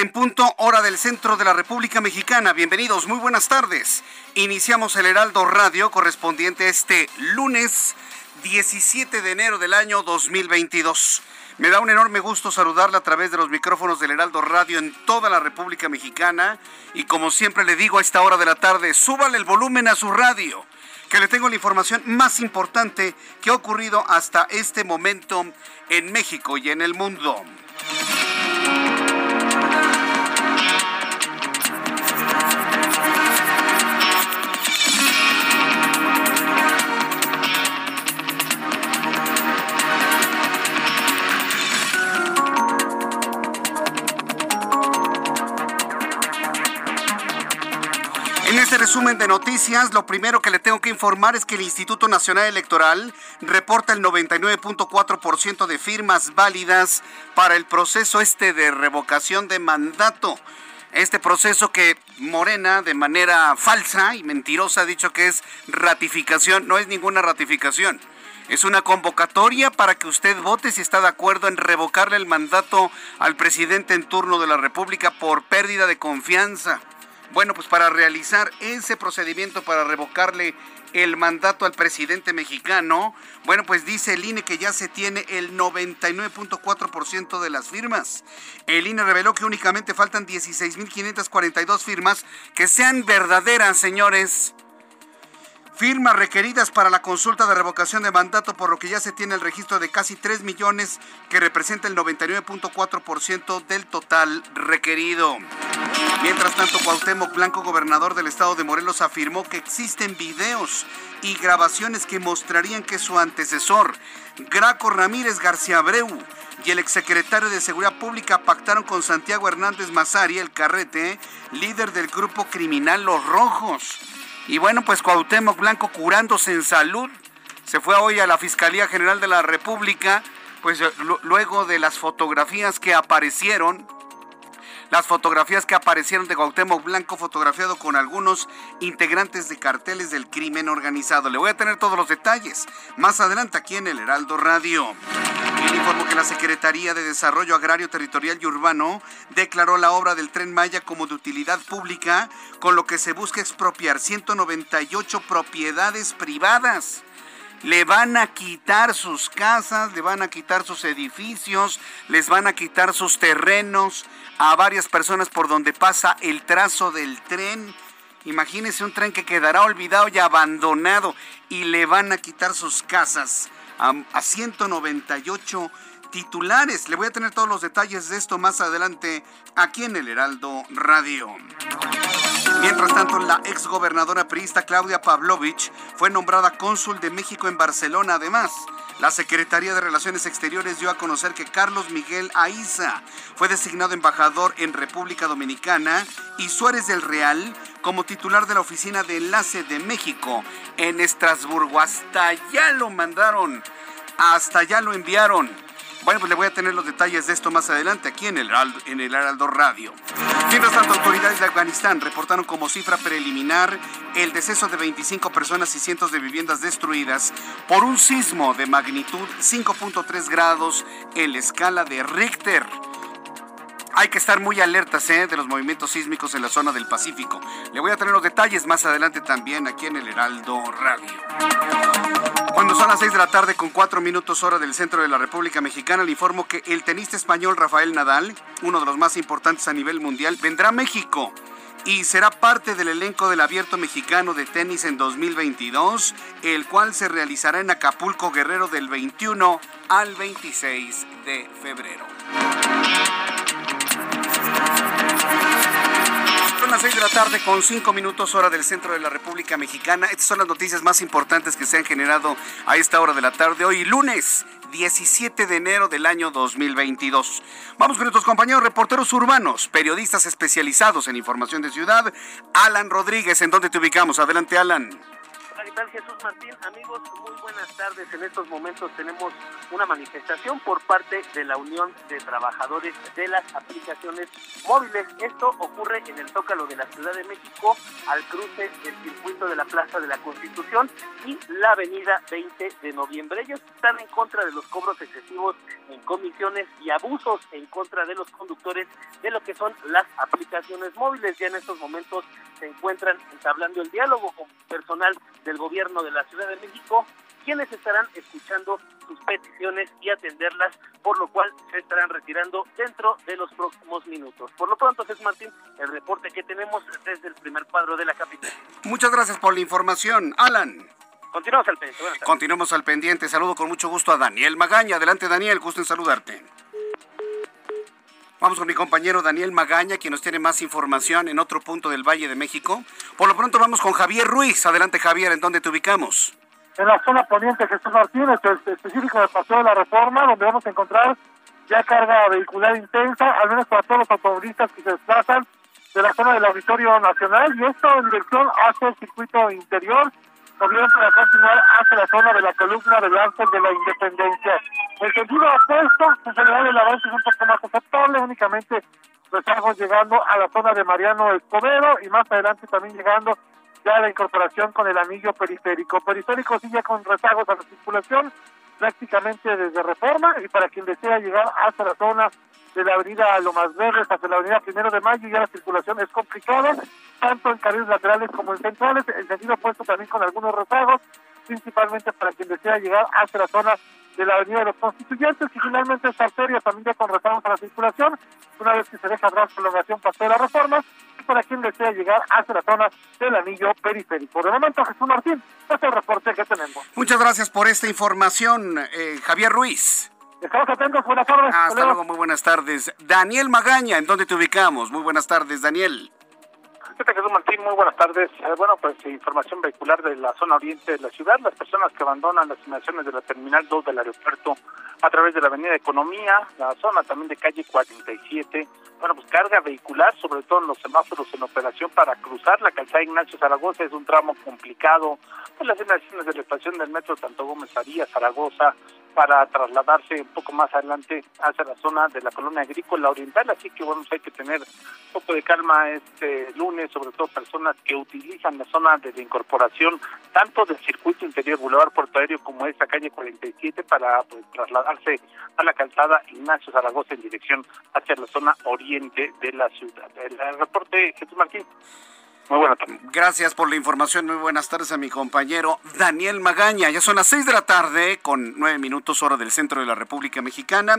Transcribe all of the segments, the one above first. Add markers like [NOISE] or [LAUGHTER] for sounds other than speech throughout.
En punto, hora del centro de la República Mexicana. Bienvenidos, muy buenas tardes. Iniciamos el Heraldo Radio correspondiente este lunes 17 de enero del año 2022. Me da un enorme gusto saludarla a través de los micrófonos del Heraldo Radio en toda la República Mexicana. Y como siempre le digo a esta hora de la tarde, súbale el volumen a su radio, que le tengo la información más importante que ha ocurrido hasta este momento en México y en el mundo. Resumen de noticias, lo primero que le tengo que informar es que el Instituto Nacional Electoral reporta el 99.4% de firmas válidas para el proceso este de revocación de mandato. Este proceso que Morena de manera falsa y mentirosa ha dicho que es ratificación, no es ninguna ratificación. Es una convocatoria para que usted vote si está de acuerdo en revocarle el mandato al presidente en turno de la República por pérdida de confianza. Bueno, pues para realizar ese procedimiento para revocarle el mandato al presidente mexicano, bueno, pues dice el INE que ya se tiene el 99.4% de las firmas. El INE reveló que únicamente faltan 16.542 firmas que sean verdaderas, señores. Firmas requeridas para la consulta de revocación de mandato, por lo que ya se tiene el registro de casi 3 millones, que representa el 99.4% del total requerido. Mientras tanto, Cuauhtémoc Blanco, gobernador del estado de Morelos, afirmó que existen videos y grabaciones que mostrarían que su antecesor, Graco Ramírez García Abreu, y el exsecretario de Seguridad Pública pactaron con Santiago Hernández Mazari, el carrete, líder del grupo criminal Los Rojos. Y bueno, pues Cuauhtémoc Blanco curándose en salud, se fue hoy a la Fiscalía General de la República, pues luego de las fotografías que aparecieron, las fotografías que aparecieron de Cuauhtémoc Blanco fotografiado con algunos integrantes de carteles del crimen organizado. Le voy a tener todos los detalles más adelante aquí en el Heraldo Radio. Le informo que la Secretaría de Desarrollo Agrario, Territorial y Urbano declaró la obra del Tren Maya como de utilidad pública, con lo que se busca expropiar 198 propiedades privadas le van a quitar sus casas, le van a quitar sus edificios, les van a quitar sus terrenos a varias personas por donde pasa el trazo del tren. Imagínense un tren que quedará olvidado y abandonado y le van a quitar sus casas a, a 198 titulares. Le voy a tener todos los detalles de esto más adelante aquí en el Heraldo Radio. Mientras tanto, la exgobernadora priista Claudia Pavlovich fue nombrada cónsul de México en Barcelona. Además, la Secretaría de Relaciones Exteriores dio a conocer que Carlos Miguel Aiza fue designado embajador en República Dominicana y Suárez del Real como titular de la Oficina de Enlace de México en Estrasburgo. Hasta allá lo mandaron, hasta allá lo enviaron. Bueno, pues le voy a tener los detalles de esto más adelante aquí en el, en el Heraldo Radio. Mientras tanto, autoridades de Afganistán reportaron como cifra preliminar el deceso de 25 personas y cientos de viviendas destruidas por un sismo de magnitud 5.3 grados en la escala de Richter. hay que estar muy alertas ¿eh? de los movimientos sísmicos en la zona del Pacífico. Le voy a tener los detalles más adelante también aquí en el Heraldo Radio. Cuando son las 6 de la tarde con 4 minutos hora del centro de la República Mexicana, le informo que el tenista español Rafael Nadal, uno de los más importantes a nivel mundial, vendrá a México y será parte del elenco del Abierto Mexicano de Tenis en 2022, el cual se realizará en Acapulco Guerrero del 21 al 26 de febrero. Son las 6 de la tarde con 5 minutos hora del centro de la República Mexicana. Estas son las noticias más importantes que se han generado a esta hora de la tarde hoy, lunes 17 de enero del año 2022. Vamos con nuestros compañeros reporteros urbanos, periodistas especializados en información de ciudad. Alan Rodríguez, ¿en dónde te ubicamos? Adelante, Alan. ¿Qué tal Jesús Martín? Amigos, muy buenas tardes. En estos momentos tenemos una manifestación por parte de la Unión de Trabajadores de las Aplicaciones Móviles. Esto ocurre en el Zócalo de la Ciudad de México, al cruce del circuito de la Plaza de la Constitución y la Avenida 20 de Noviembre. Ellos están en contra de los cobros excesivos en comisiones y abusos en contra de los conductores de lo que son las aplicaciones móviles. Ya en estos momentos se encuentran entablando el diálogo con personal del gobierno de la Ciudad de México, quienes estarán escuchando sus peticiones y atenderlas, por lo cual se estarán retirando dentro de los próximos minutos. Por lo pronto, Jesús Martín, el reporte que tenemos desde el primer cuadro de la capital. Muchas gracias por la información, Alan. Continuamos al pendiente. Continuamos al pendiente. Saludo con mucho gusto a Daniel Magaña. Adelante, Daniel. Gusto en saludarte. Vamos con mi compañero Daniel Magaña, quien nos tiene más información en otro punto del Valle de México. Por lo pronto vamos con Javier Ruiz. Adelante, Javier, ¿en dónde te ubicamos? En la zona poniente Jesús Martínez, específico del Paseo de la Reforma, donde vamos a encontrar ya carga vehicular intensa, al menos para todos los automovilistas que se desplazan de la zona del Auditorio Nacional, y esto en dirección hacia el circuito interior, para continuar hacia la zona de la columna del Ángel de la Independencia. El sentido opuesto, en general el avance es un poco más aceptable, únicamente rezagos llegando a la zona de Mariano Escobedo y más adelante también llegando ya a la incorporación con el anillo periférico. Periférico sigue con rezagos a la circulación prácticamente desde Reforma y para quien desea llegar hasta la zona de la avenida Lomas Verdes hasta la avenida Primero de Mayo ya la circulación es complicada, tanto en carriles laterales como en centrales, el sentido opuesto también con algunos rezagos, principalmente para quien desea llegar hasta la zona de la Avenida de los Constituyentes y finalmente esta arteria también ya con rezagos a la circulación, una vez que se deja atrás prolongación Paseo de la Reforma, y para quien desea llegar hasta la zona del anillo periférico. De momento, Jesús Martín, este es el reporte que tenemos. Muchas gracias por esta información, eh, Javier Ruiz. Estamos atentos, buenas tardes. Hasta luego, muy buenas tardes. Daniel Magaña, ¿en dónde te ubicamos? Muy buenas tardes, Daniel. Jesús Martín, muy buenas tardes. Eh, bueno, pues información vehicular de la zona oriente de la ciudad. Las personas que abandonan las inmediaciones de la Terminal 2 del aeropuerto a través de la Avenida Economía, la zona también de calle 47. Bueno, pues carga vehicular, sobre todo en los semáforos en operación para cruzar la calzada Ignacio Zaragoza. Es un tramo complicado. Pues las inmediaciones de la estación del metro Tanto Gómez Aría, Zaragoza, para trasladarse un poco más adelante hacia la zona de la colonia agrícola oriental, así que bueno, hay que tener un poco de calma este lunes, sobre todo personas que utilizan la zona de la incorporación tanto del circuito interior Boulevard Puerto Aéreo como esta calle 47 para pues, trasladarse a la calzada Ignacio Zaragoza en dirección hacia la zona oriente de la ciudad. El reporte Jesús Martín. Muy buenas tardes. Gracias por la información. Muy buenas tardes a mi compañero Daniel Magaña. Ya son las seis de la tarde con nueve minutos hora del centro de la República Mexicana.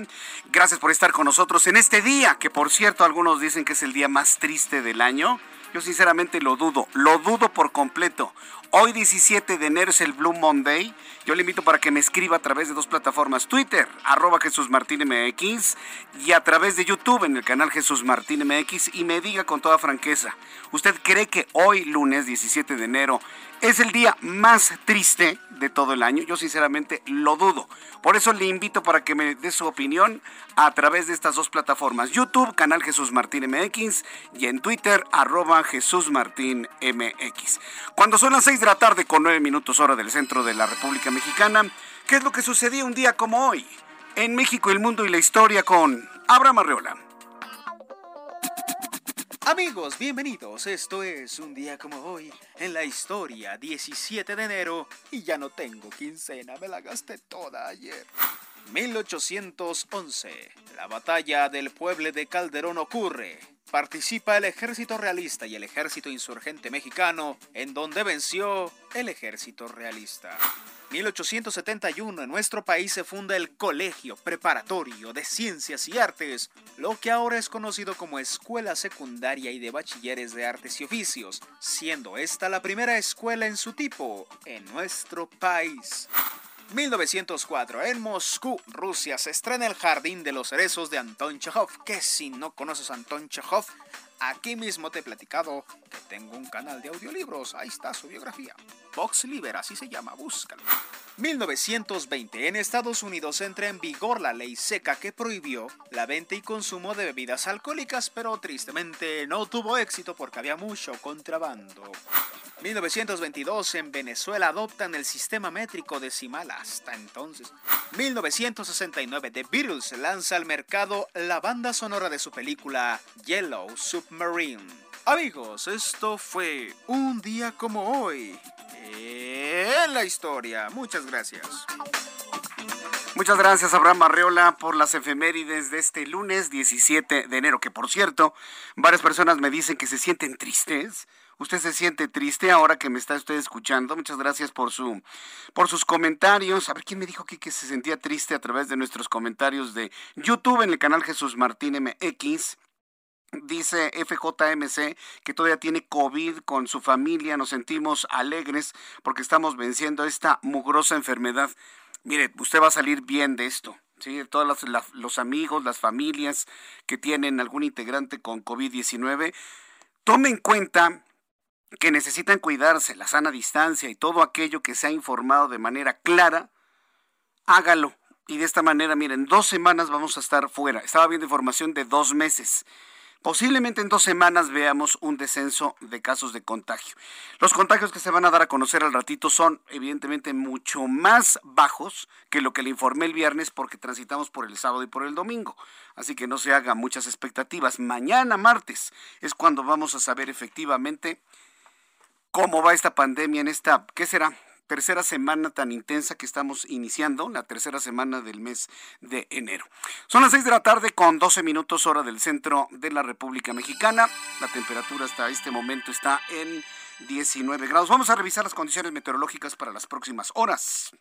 Gracias por estar con nosotros en este día, que por cierto algunos dicen que es el día más triste del año. Yo sinceramente lo dudo, lo dudo por completo. Hoy 17 de enero es el Blue Monday. Yo le invito para que me escriba a través de dos plataformas, Twitter, arroba Jesús Martín MX, y a través de YouTube en el canal Jesús Martín MX, y me diga con toda franqueza, ¿usted cree que hoy, lunes 17 de enero, es el día más triste de todo el año. Yo sinceramente lo dudo. Por eso le invito para que me dé su opinión a través de estas dos plataformas. YouTube, canal Jesús Martín MX y en Twitter, arroba Jesús Martín MX. Cuando son las 6 de la tarde con 9 minutos hora del centro de la República Mexicana, ¿qué es lo que sucedía un día como hoy? En México, el mundo y la historia con Abraham Arreola. Amigos, bienvenidos. Esto es un día como hoy en la historia, 17 de enero, y ya no tengo quincena, me la gasté toda ayer. 1811. La batalla del pueblo de Calderón ocurre. Participa el ejército realista y el ejército insurgente mexicano, en donde venció el ejército realista. 1871 en nuestro país se funda el Colegio Preparatorio de Ciencias y Artes, lo que ahora es conocido como Escuela Secundaria y de Bachilleres de Artes y Oficios, siendo esta la primera escuela en su tipo en nuestro país. 1904, en Moscú, Rusia, se estrena El Jardín de los Cerezos de Anton Chekhov, que si no conoces a Anton Chekhov, aquí mismo te he platicado que tengo un canal de audiolibros, ahí está su biografía. Vox Liber, así se llama, búscalo. 1920, en Estados Unidos entra en vigor la ley seca que prohibió la venta y consumo de bebidas alcohólicas, pero tristemente no tuvo éxito porque había mucho contrabando. 1922 en Venezuela adoptan el sistema métrico decimal hasta entonces. 1969 The Beatles lanza al mercado la banda sonora de su película Yellow Submarine. Amigos, esto fue un día como hoy en la historia. Muchas gracias. Muchas gracias, Abraham Arreola, por las efemérides de este lunes 17 de enero, que por cierto, varias personas me dicen que se sienten tristes. Usted se siente triste ahora que me está usted escuchando. Muchas gracias por su por sus comentarios. A ver quién me dijo aquí que se sentía triste a través de nuestros comentarios de YouTube en el canal Jesús Martín MX. Dice FJMC que todavía tiene COVID con su familia. Nos sentimos alegres porque estamos venciendo esta mugrosa enfermedad. Mire, usted va a salir bien de esto. ¿sí? Todos los, amigos, las familias que tienen algún integrante con COVID-19, tome en cuenta que necesitan cuidarse, la sana distancia y todo aquello que se ha informado de manera clara, hágalo. Y de esta manera, miren, dos semanas vamos a estar fuera. Estaba viendo información de dos meses. Posiblemente en dos semanas veamos un descenso de casos de contagio. Los contagios que se van a dar a conocer al ratito son evidentemente mucho más bajos que lo que le informé el viernes porque transitamos por el sábado y por el domingo. Así que no se hagan muchas expectativas. Mañana martes es cuando vamos a saber efectivamente cómo va esta pandemia en esta, ¿qué será? Tercera semana tan intensa que estamos iniciando, la tercera semana del mes de enero. Son las seis de la tarde con 12 minutos hora del centro de la República Mexicana. La temperatura hasta este momento está en 19 grados. Vamos a revisar las condiciones meteorológicas para las próximas horas.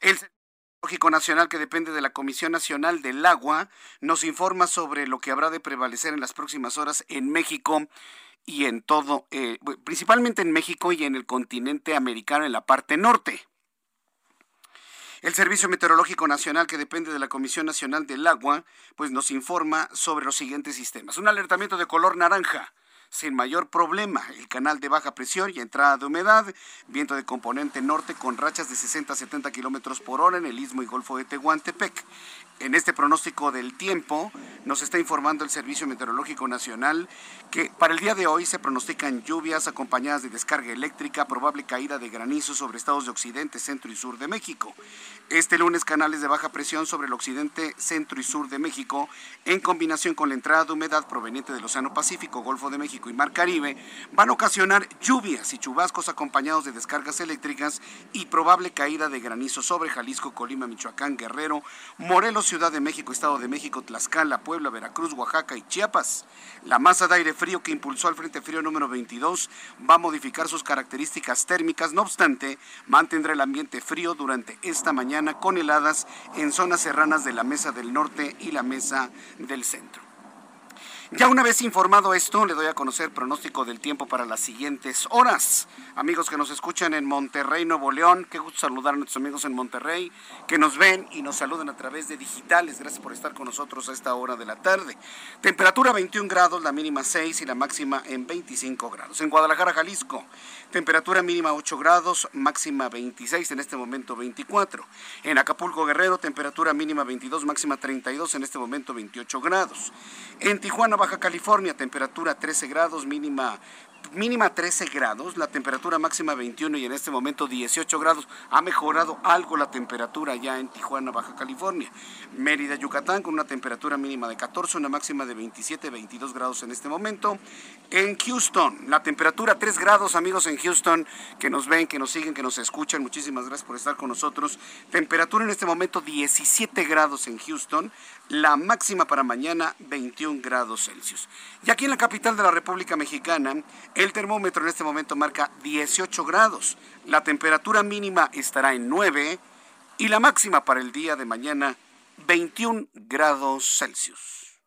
El Meteorológico Nacional, que depende de la Comisión Nacional del Agua, nos informa sobre lo que habrá de prevalecer en las próximas horas en México y en todo, eh, principalmente en México y en el continente americano en la parte norte. El Servicio Meteorológico Nacional, que depende de la Comisión Nacional del Agua, pues nos informa sobre los siguientes sistemas. Un alertamiento de color naranja sin mayor problema. El canal de baja presión y entrada de humedad, viento de componente norte con rachas de 60 a 70 kilómetros por hora en el istmo y golfo de Tehuantepec. En este pronóstico del tiempo nos está informando el Servicio Meteorológico Nacional que para el día de hoy se pronostican lluvias acompañadas de descarga eléctrica, probable caída de granizo sobre estados de occidente, centro y sur de México. Este lunes canales de baja presión sobre el occidente, centro y sur de México, en combinación con la entrada de humedad proveniente del Océano Pacífico, Golfo de México y Mar Caribe, van a ocasionar lluvias y chubascos acompañados de descargas eléctricas y probable caída de granizo sobre Jalisco, Colima, Michoacán, Guerrero, Morelos, Ciudad de México, Estado de México, Tlaxcala, Puebla, Veracruz, Oaxaca y Chiapas. La masa de aire frío que impulsó al Frente Frío número 22 va a modificar sus características térmicas, no obstante, mantendrá el ambiente frío durante esta mañana con heladas en zonas serranas de la Mesa del Norte y la Mesa del Centro. Ya una vez informado esto, le doy a conocer pronóstico del tiempo para las siguientes horas. Amigos que nos escuchan en Monterrey, Nuevo León, qué gusto saludar a nuestros amigos en Monterrey, que nos ven y nos saludan a través de digitales. Gracias por estar con nosotros a esta hora de la tarde. Temperatura 21 grados, la mínima 6 y la máxima en 25 grados. En Guadalajara, Jalisco, temperatura mínima 8 grados, máxima 26, en este momento 24. En Acapulco, Guerrero, temperatura mínima 22, máxima 32, en este momento 28 grados. En Tijuana, Baja California, temperatura 13 grados, mínima mínima 13 grados, la temperatura máxima 21 y en este momento 18 grados. Ha mejorado algo la temperatura ya en Tijuana, Baja California. Mérida, Yucatán, con una temperatura mínima de 14, una máxima de 27, 22 grados en este momento. En Houston, la temperatura 3 grados, amigos en Houston, que nos ven, que nos siguen, que nos escuchan. Muchísimas gracias por estar con nosotros. Temperatura en este momento 17 grados en Houston. La máxima para mañana 21 grados Celsius. Y aquí en la capital de la República Mexicana, el termómetro en este momento marca 18 grados. La temperatura mínima estará en 9 y la máxima para el día de mañana 21 grados Celsius.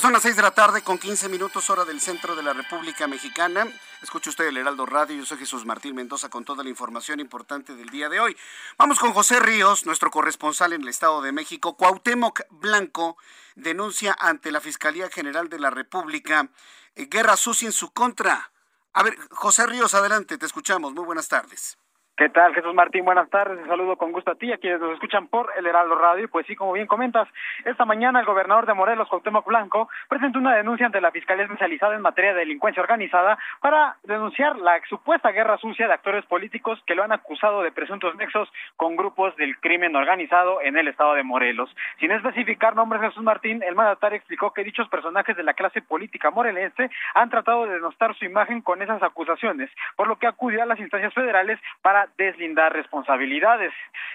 Son las 6 de la tarde con 15 minutos hora del centro de la República Mexicana. Escuche usted el Heraldo Radio. Yo soy Jesús Martín Mendoza con toda la información importante del día de hoy. Vamos con José Ríos, nuestro corresponsal en el Estado de México. Cuauhtémoc Blanco denuncia ante la Fiscalía General de la República eh, guerra sucia en su contra. A ver, José Ríos, adelante, te escuchamos. Muy buenas tardes. ¿Qué tal, Jesús Martín? Buenas tardes. Un saludo con gusto a ti, a quienes nos escuchan por el Heraldo Radio. Pues sí, como bien comentas, esta mañana el gobernador de Morelos, Cuauhtémoc Blanco, presentó una denuncia ante la Fiscalía Especializada en materia de delincuencia organizada para denunciar la supuesta guerra sucia de actores políticos que lo han acusado de presuntos nexos con grupos del crimen organizado en el estado de Morelos. Sin especificar nombres, Jesús Martín, el mandatario explicó que dichos personajes de la clase política morelense han tratado de denostar su imagen con esas acusaciones, por lo que acudió a las instancias federales para deslindar responsabilidades.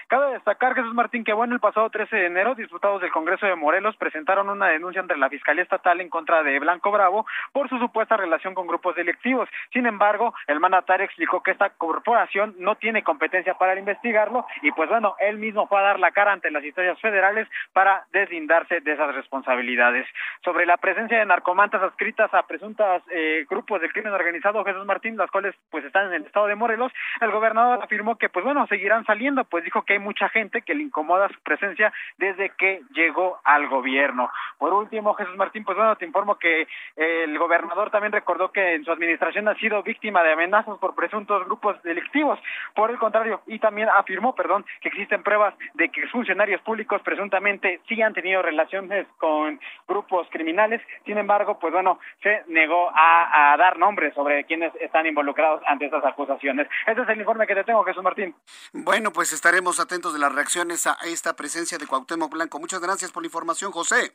Cabe destacar, Jesús Martín, que bueno, el pasado 13 de enero, diputados del Congreso de Morelos presentaron una denuncia ante la Fiscalía Estatal en contra de Blanco Bravo por su supuesta relación con grupos delictivos. Sin embargo, el mandatario explicó que esta corporación no tiene competencia para investigarlo y pues bueno, él mismo fue a dar la cara ante las instancias federales para deslindarse de esas responsabilidades. Sobre la presencia de narcomantas adscritas a presuntos eh, grupos del crimen organizado, Jesús Martín, las cuales pues están en el estado de Morelos, el gobernador afirmó que pues bueno, seguirán saliendo, pues dijo que hay mucha gente que le incomoda su presencia desde que llegó al gobierno. Por último, Jesús Martín, pues bueno, te informo que el gobernador también recordó que en su administración ha sido víctima de amenazas por presuntos grupos delictivos. Por el contrario, y también afirmó, perdón, que existen pruebas de que funcionarios públicos presuntamente sí han tenido relaciones con grupos criminales. Sin embargo, pues bueno, se negó a, dar nombres sobre quienes están involucrados ante estas acusaciones. Ese es el informe que te tengo, Jesús Martín. Bueno, pues estaremos atentos de las reacciones a esta presencia de Cuauhtémoc Blanco. Muchas gracias por la información, José.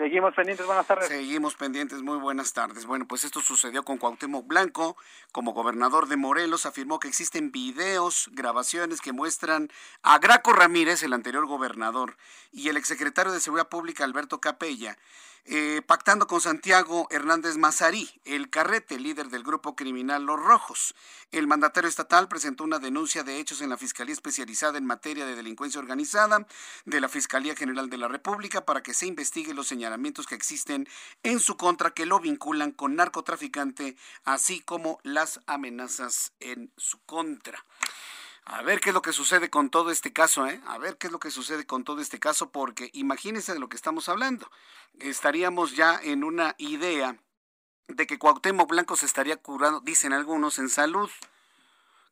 Seguimos pendientes, buenas tardes. Seguimos pendientes, muy buenas tardes. Bueno, pues esto sucedió con Cuauhtémoc Blanco, como gobernador de Morelos, afirmó que existen videos, grabaciones que muestran a Graco Ramírez, el anterior gobernador, y el exsecretario de Seguridad Pública, Alberto Capella, eh, pactando con Santiago Hernández Mazarí, el carrete, líder del grupo criminal Los Rojos. El mandatario estatal presentó una denuncia de hechos en la Fiscalía Especializada en Materia de Delincuencia Organizada de la Fiscalía General de la República para que se investigue los señalamientos que existen en su contra que lo vinculan con narcotraficante, así como las amenazas en su contra. A ver qué es lo que sucede con todo este caso, ¿eh? A ver qué es lo que sucede con todo este caso, porque imagínense de lo que estamos hablando. Estaríamos ya en una idea de que Cuauhtémoc Blanco se estaría curando, dicen algunos, en salud.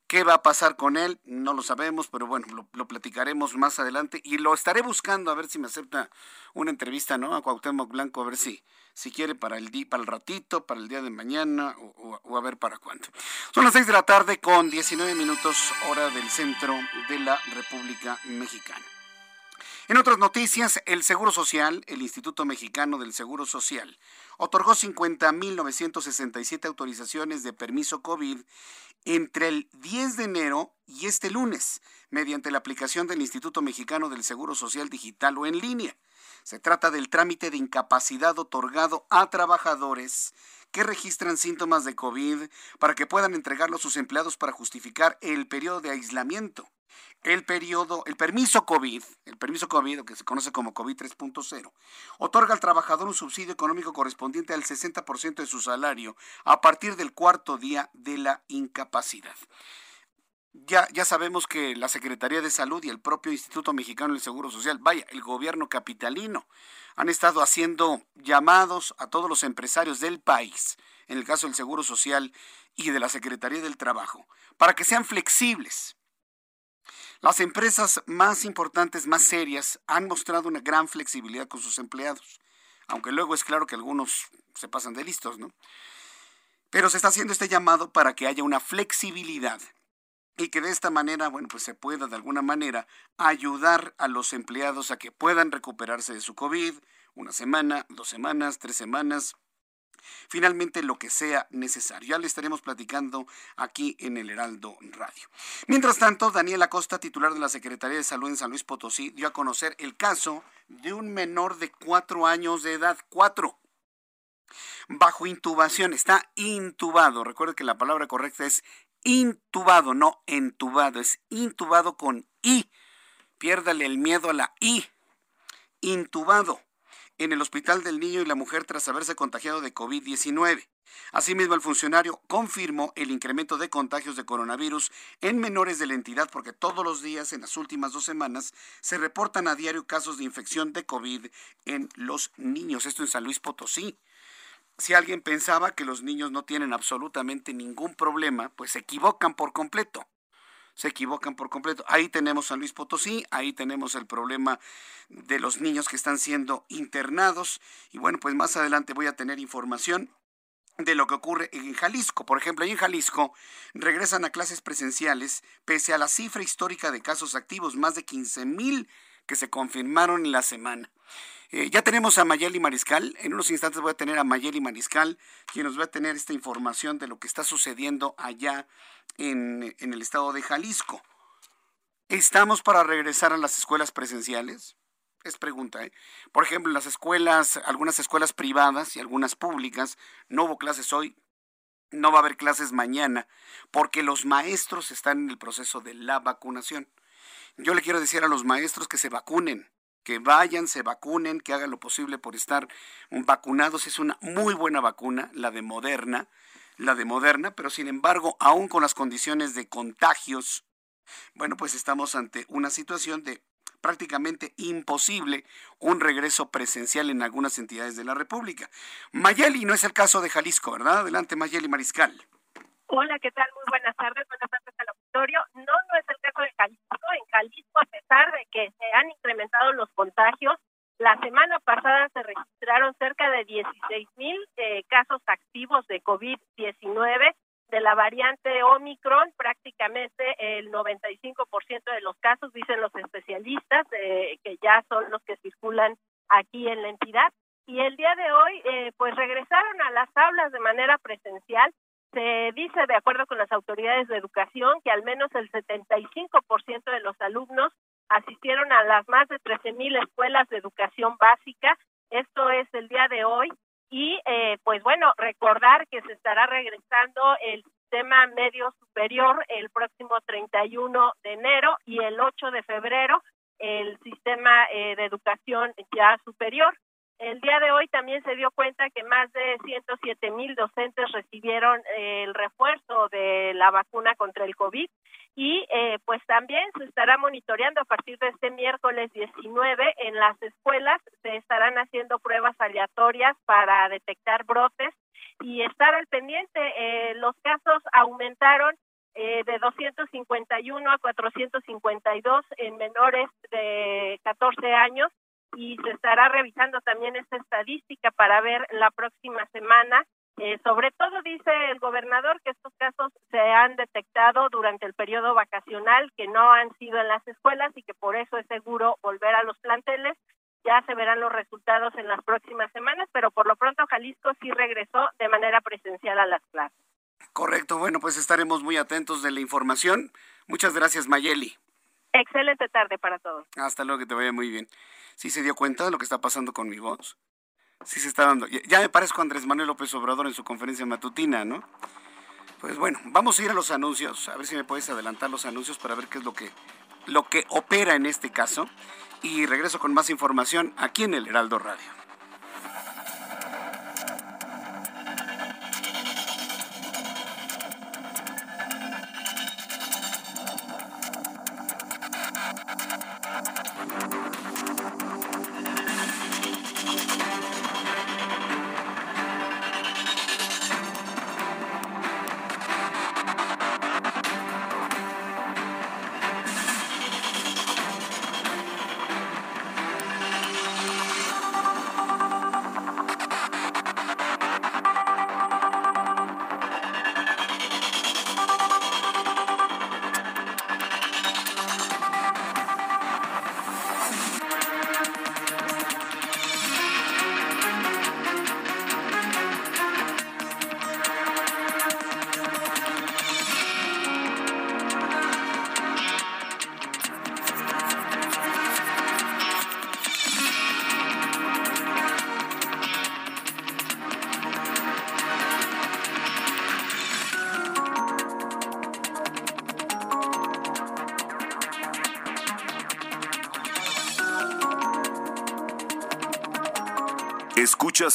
¿Qué va a pasar con él? No lo sabemos, pero bueno, lo, platicaremos más adelante y lo estaré buscando a ver si me acepta una entrevista, ¿no? A Cuauhtémoc Blanco, a ver si, si quiere para el, día, para el ratito, para el día de mañana o, a ver para cuándo. Son las 6 de la tarde con 19 minutos hora del centro de la República Mexicana. En otras noticias, el Seguro Social, el Instituto Mexicano del Seguro Social, otorgó 50.967 autorizaciones de permiso COVID entre el 10 de enero y este lunes, mediante la aplicación del Instituto Mexicano del Seguro Social Digital o en línea. Se trata del trámite de incapacidad otorgado a trabajadores que registran síntomas de COVID para que puedan entregarlo a sus empleados para justificar el periodo de aislamiento. El periodo, el permiso COVID, el permiso COVID, que se conoce como COVID 3.0, otorga al trabajador un subsidio económico correspondiente al 60% de su salario a partir del cuarto día de la incapacidad. Ya, ya sabemos que la Secretaría de Salud y el propio Instituto Mexicano del Seguro Social, vaya, el gobierno capitalino, han estado haciendo llamados a todos los empresarios del país, en el caso del Seguro Social y de la Secretaría del Trabajo, para que sean flexibles. Las empresas más importantes, más serias, han mostrado una gran flexibilidad con sus empleados, aunque luego es claro que algunos se pasan de listos, ¿no? Pero se está haciendo este llamado para que haya una flexibilidad y que de esta manera, bueno, pues se pueda de alguna manera ayudar a los empleados a que puedan recuperarse de su COVID, una semana, dos semanas, tres semanas, finalmente lo que sea necesario. Ya le estaremos platicando aquí en el Heraldo Radio. Mientras tanto, Daniel Acosta, titular de la Secretaría de Salud en San Luis Potosí, dio a conocer el caso de un menor de cuatro años de edad, cuatro, bajo intubación, está intubado. Recuerde que la palabra correcta es intubado, no entubado, es intubado con I. Piérdale el miedo a la I. Intubado en el Hospital del Niño y la Mujer tras haberse contagiado de COVID-19. Asimismo, el funcionario confirmó el incremento de contagios de coronavirus en menores de la entidad porque todos los días en las últimas dos semanas se reportan a diario casos de infección de COVID en los niños. Esto en San Luis Potosí. Si alguien pensaba que los niños no tienen absolutamente ningún problema, pues se equivocan por completo se equivocan por completo. Ahí tenemos San Luis Potosí, ahí tenemos el problema de los niños que están siendo internados. Y bueno, pues más adelante voy a tener información de lo que ocurre en Jalisco. Por ejemplo, ahí en Jalisco regresan a clases presenciales pese a la cifra histórica de casos activos, más de 15 mil que se confirmaron en la semana. Eh, ya tenemos a Mayeli Mariscal. En unos instantes voy a tener a Mayeli Mariscal, quien nos va a tener esta información de lo que está sucediendo allá en, el estado de Jalisco. ¿Estamos para regresar a las escuelas presenciales? Es pregunta, ¿eh? Por ejemplo, las escuelas, algunas escuelas privadas y algunas públicas, no hubo clases hoy, no va a haber clases mañana, porque los maestros están en el proceso de la vacunación. Yo le quiero decir a los maestros que se vacunen que vayan, se vacunen, que hagan lo posible por estar vacunados. Es una muy buena vacuna, la de Moderna, la de Moderna, pero sin embargo, aún con las condiciones de contagios, bueno, pues estamos ante una situación de prácticamente imposible un regreso presencial en algunas entidades de la República. Mayeli no es el caso de Jalisco, ¿verdad? Adelante, Mayeli Mariscal. Hola, ¿qué tal? Muy buenas tardes. Buenas tardes al auditorio. No, no es el caso de Jalisco. En Jalisco, a pesar de que se han incrementado los contagios, la semana pasada se registraron cerca de 16 mil eh, casos activos de COVID-19 de la variante Omicron, prácticamente el 95% de los casos, dicen los especialistas, eh, que ya son los que circulan aquí en la entidad. Y el día de hoy, eh, pues regresaron a las aulas de manera presencial se dice, de acuerdo con las autoridades de educación, que al menos el 75% de los alumnos asistieron a las más de 13.000 escuelas de educación básica. Esto es el día de hoy. Y eh, pues bueno, recordar que se estará regresando el sistema medio superior el próximo 31 de enero y el 8 de febrero el sistema eh, de educación ya superior. El día de hoy también se dio cuenta que más de 107 mil docentes recibieron eh, el refuerzo de la vacuna contra el COVID y eh, pues también se estará monitoreando a partir de este miércoles 19 en las escuelas se estarán haciendo pruebas aleatorias para detectar brotes y estar al pendiente. Eh, los casos aumentaron de 251 a 452 en menores de 14 años y se estará revisando también esta estadística para ver la próxima semana. Eh, sobre todo dice el gobernador que estos casos se han detectado durante el periodo vacacional, que no han sido en las escuelas y que por eso es seguro volver a los planteles. Ya se verán los resultados en las próximas semanas, pero por lo pronto Jalisco sí regresó de manera presencial a las clases. Correcto, bueno, pues estaremos muy atentos de la información. Muchas gracias, Mayeli. Excelente tarde para todos. Hasta luego, que te vaya muy bien. ¿Sí se dio cuenta de lo que está pasando con mi voz? Sí se está dando. Ya me parezco a Andrés Manuel López Obrador en su conferencia matutina, ¿no? Pues bueno, vamos a ir a los anuncios, a ver si me puedes adelantar los anuncios para ver qué es lo que, lo que opera en este caso. Y regreso con más información aquí en el Heraldo Radio.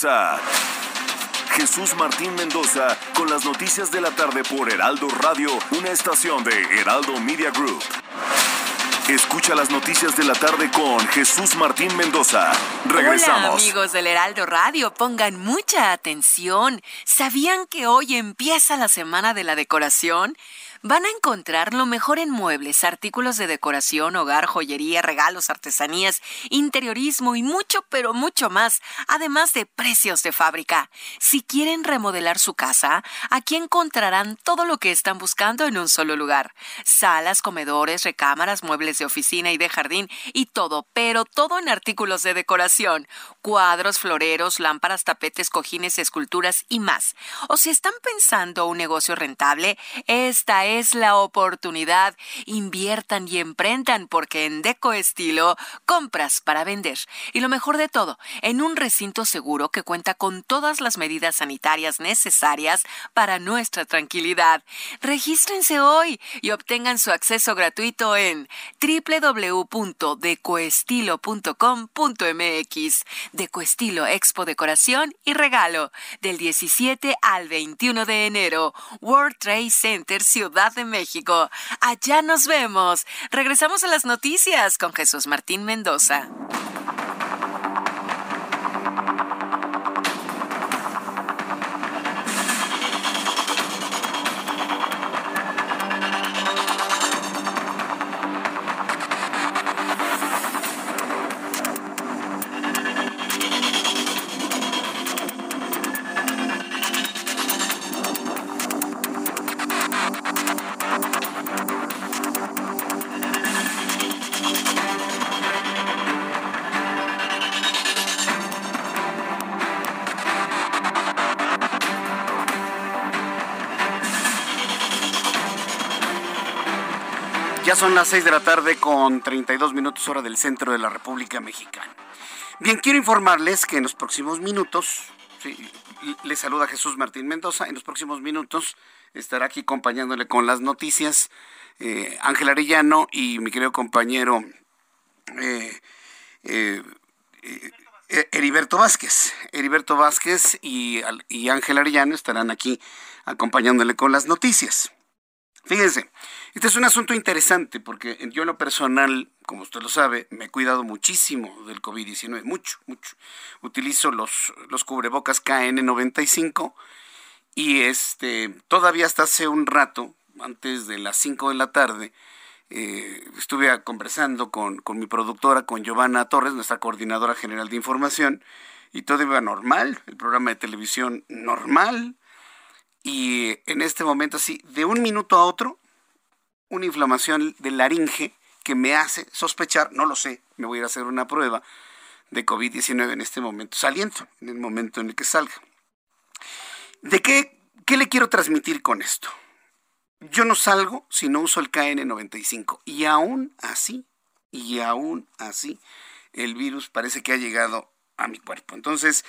A Jesús Martín Mendoza con las noticias de la tarde por Heraldo Radio, una estación de Heraldo Media Group. Escucha las noticias de la tarde con Jesús Martín Mendoza. Regresamos. Amigos del Heraldo Radio, pongan mucha atención. ¿Sabían que hoy empieza la semana de la decoración? Van a encontrar lo mejor en muebles, artículos de decoración, hogar, joyería, regalos, artesanías, interiorismo y mucho, pero mucho más, además de precios de fábrica. Si quieren remodelar su casa, aquí encontrarán todo lo que están buscando en un solo lugar. Salas, comedores, recámaras, muebles de oficina y de jardín y todo, pero todo en artículos de decoración, cuadros, floreros, lámparas, tapetes, cojines, esculturas y más. O si están pensando un negocio rentable, esta es es la oportunidad. Inviertan y emprendan porque en Deco Estilo compras para vender. Y lo mejor de todo, en un recinto seguro que cuenta con todas las medidas sanitarias necesarias para nuestra tranquilidad. Regístrense hoy y obtengan su acceso gratuito en www.decoestilo.com.mx. Decoestilo Expo Decoración y Regalo del 17 al 21 de enero. World Trade Center Ciudad de México. Allá nos vemos. Regresamos a las noticias con Jesús Martín Mendoza. Son las 6 de la tarde con 32 minutos hora del centro de la República Mexicana. Bien, quiero informarles que en los próximos minutos, les saluda Jesús Martín Mendoza, en los próximos minutos estará aquí acompañándole con las noticias eh, Ángel Arellano y mi querido compañero eh, eh, Heriberto Vázquez. Heriberto Vázquez y, y Ángel Arellano estarán aquí acompañándole con las noticias. Fíjense, este es un asunto interesante porque yo en lo personal, como usted lo sabe, me he cuidado muchísimo del COVID-19, mucho, mucho. Utilizo los, los cubrebocas KN95 y este, todavía hasta hace un rato, antes de las 5 de la tarde, eh, estuve conversando con, con mi productora, con Giovanna Torres, nuestra coordinadora general de información, y todo iba normal, el programa de televisión normal, y en este momento, así, de un minuto a otro, una inflamación del laringe que me hace sospechar, no lo sé, me voy a ir a hacer una prueba de COVID-19 en este momento, saliendo, en el momento en el que salga. ¿De qué, qué le quiero transmitir con esto? Yo no salgo si no uso el KN95 y aún así, y aún así, el virus parece que ha llegado a mi cuerpo. Entonces,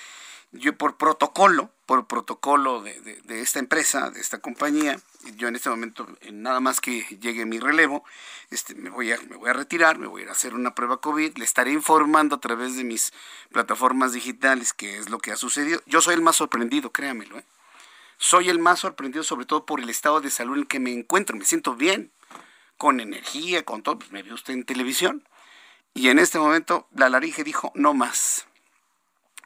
yo por protocolo, por protocolo de, esta empresa, de esta compañía, yo en este momento, nada más que llegue mi relevo, este, me, voy a, me voy a retirar, me voy a ir a hacer una prueba COVID, le estaré informando a través de mis plataformas digitales qué es lo que ha sucedido. Yo soy el más sorprendido, créamelo. ¿eh? Soy el más sorprendido sobre todo por el estado de salud en el que me encuentro. Me siento bien, con energía, con todo. Pues me vio usted en televisión. Y en este momento la laringe dijo, no más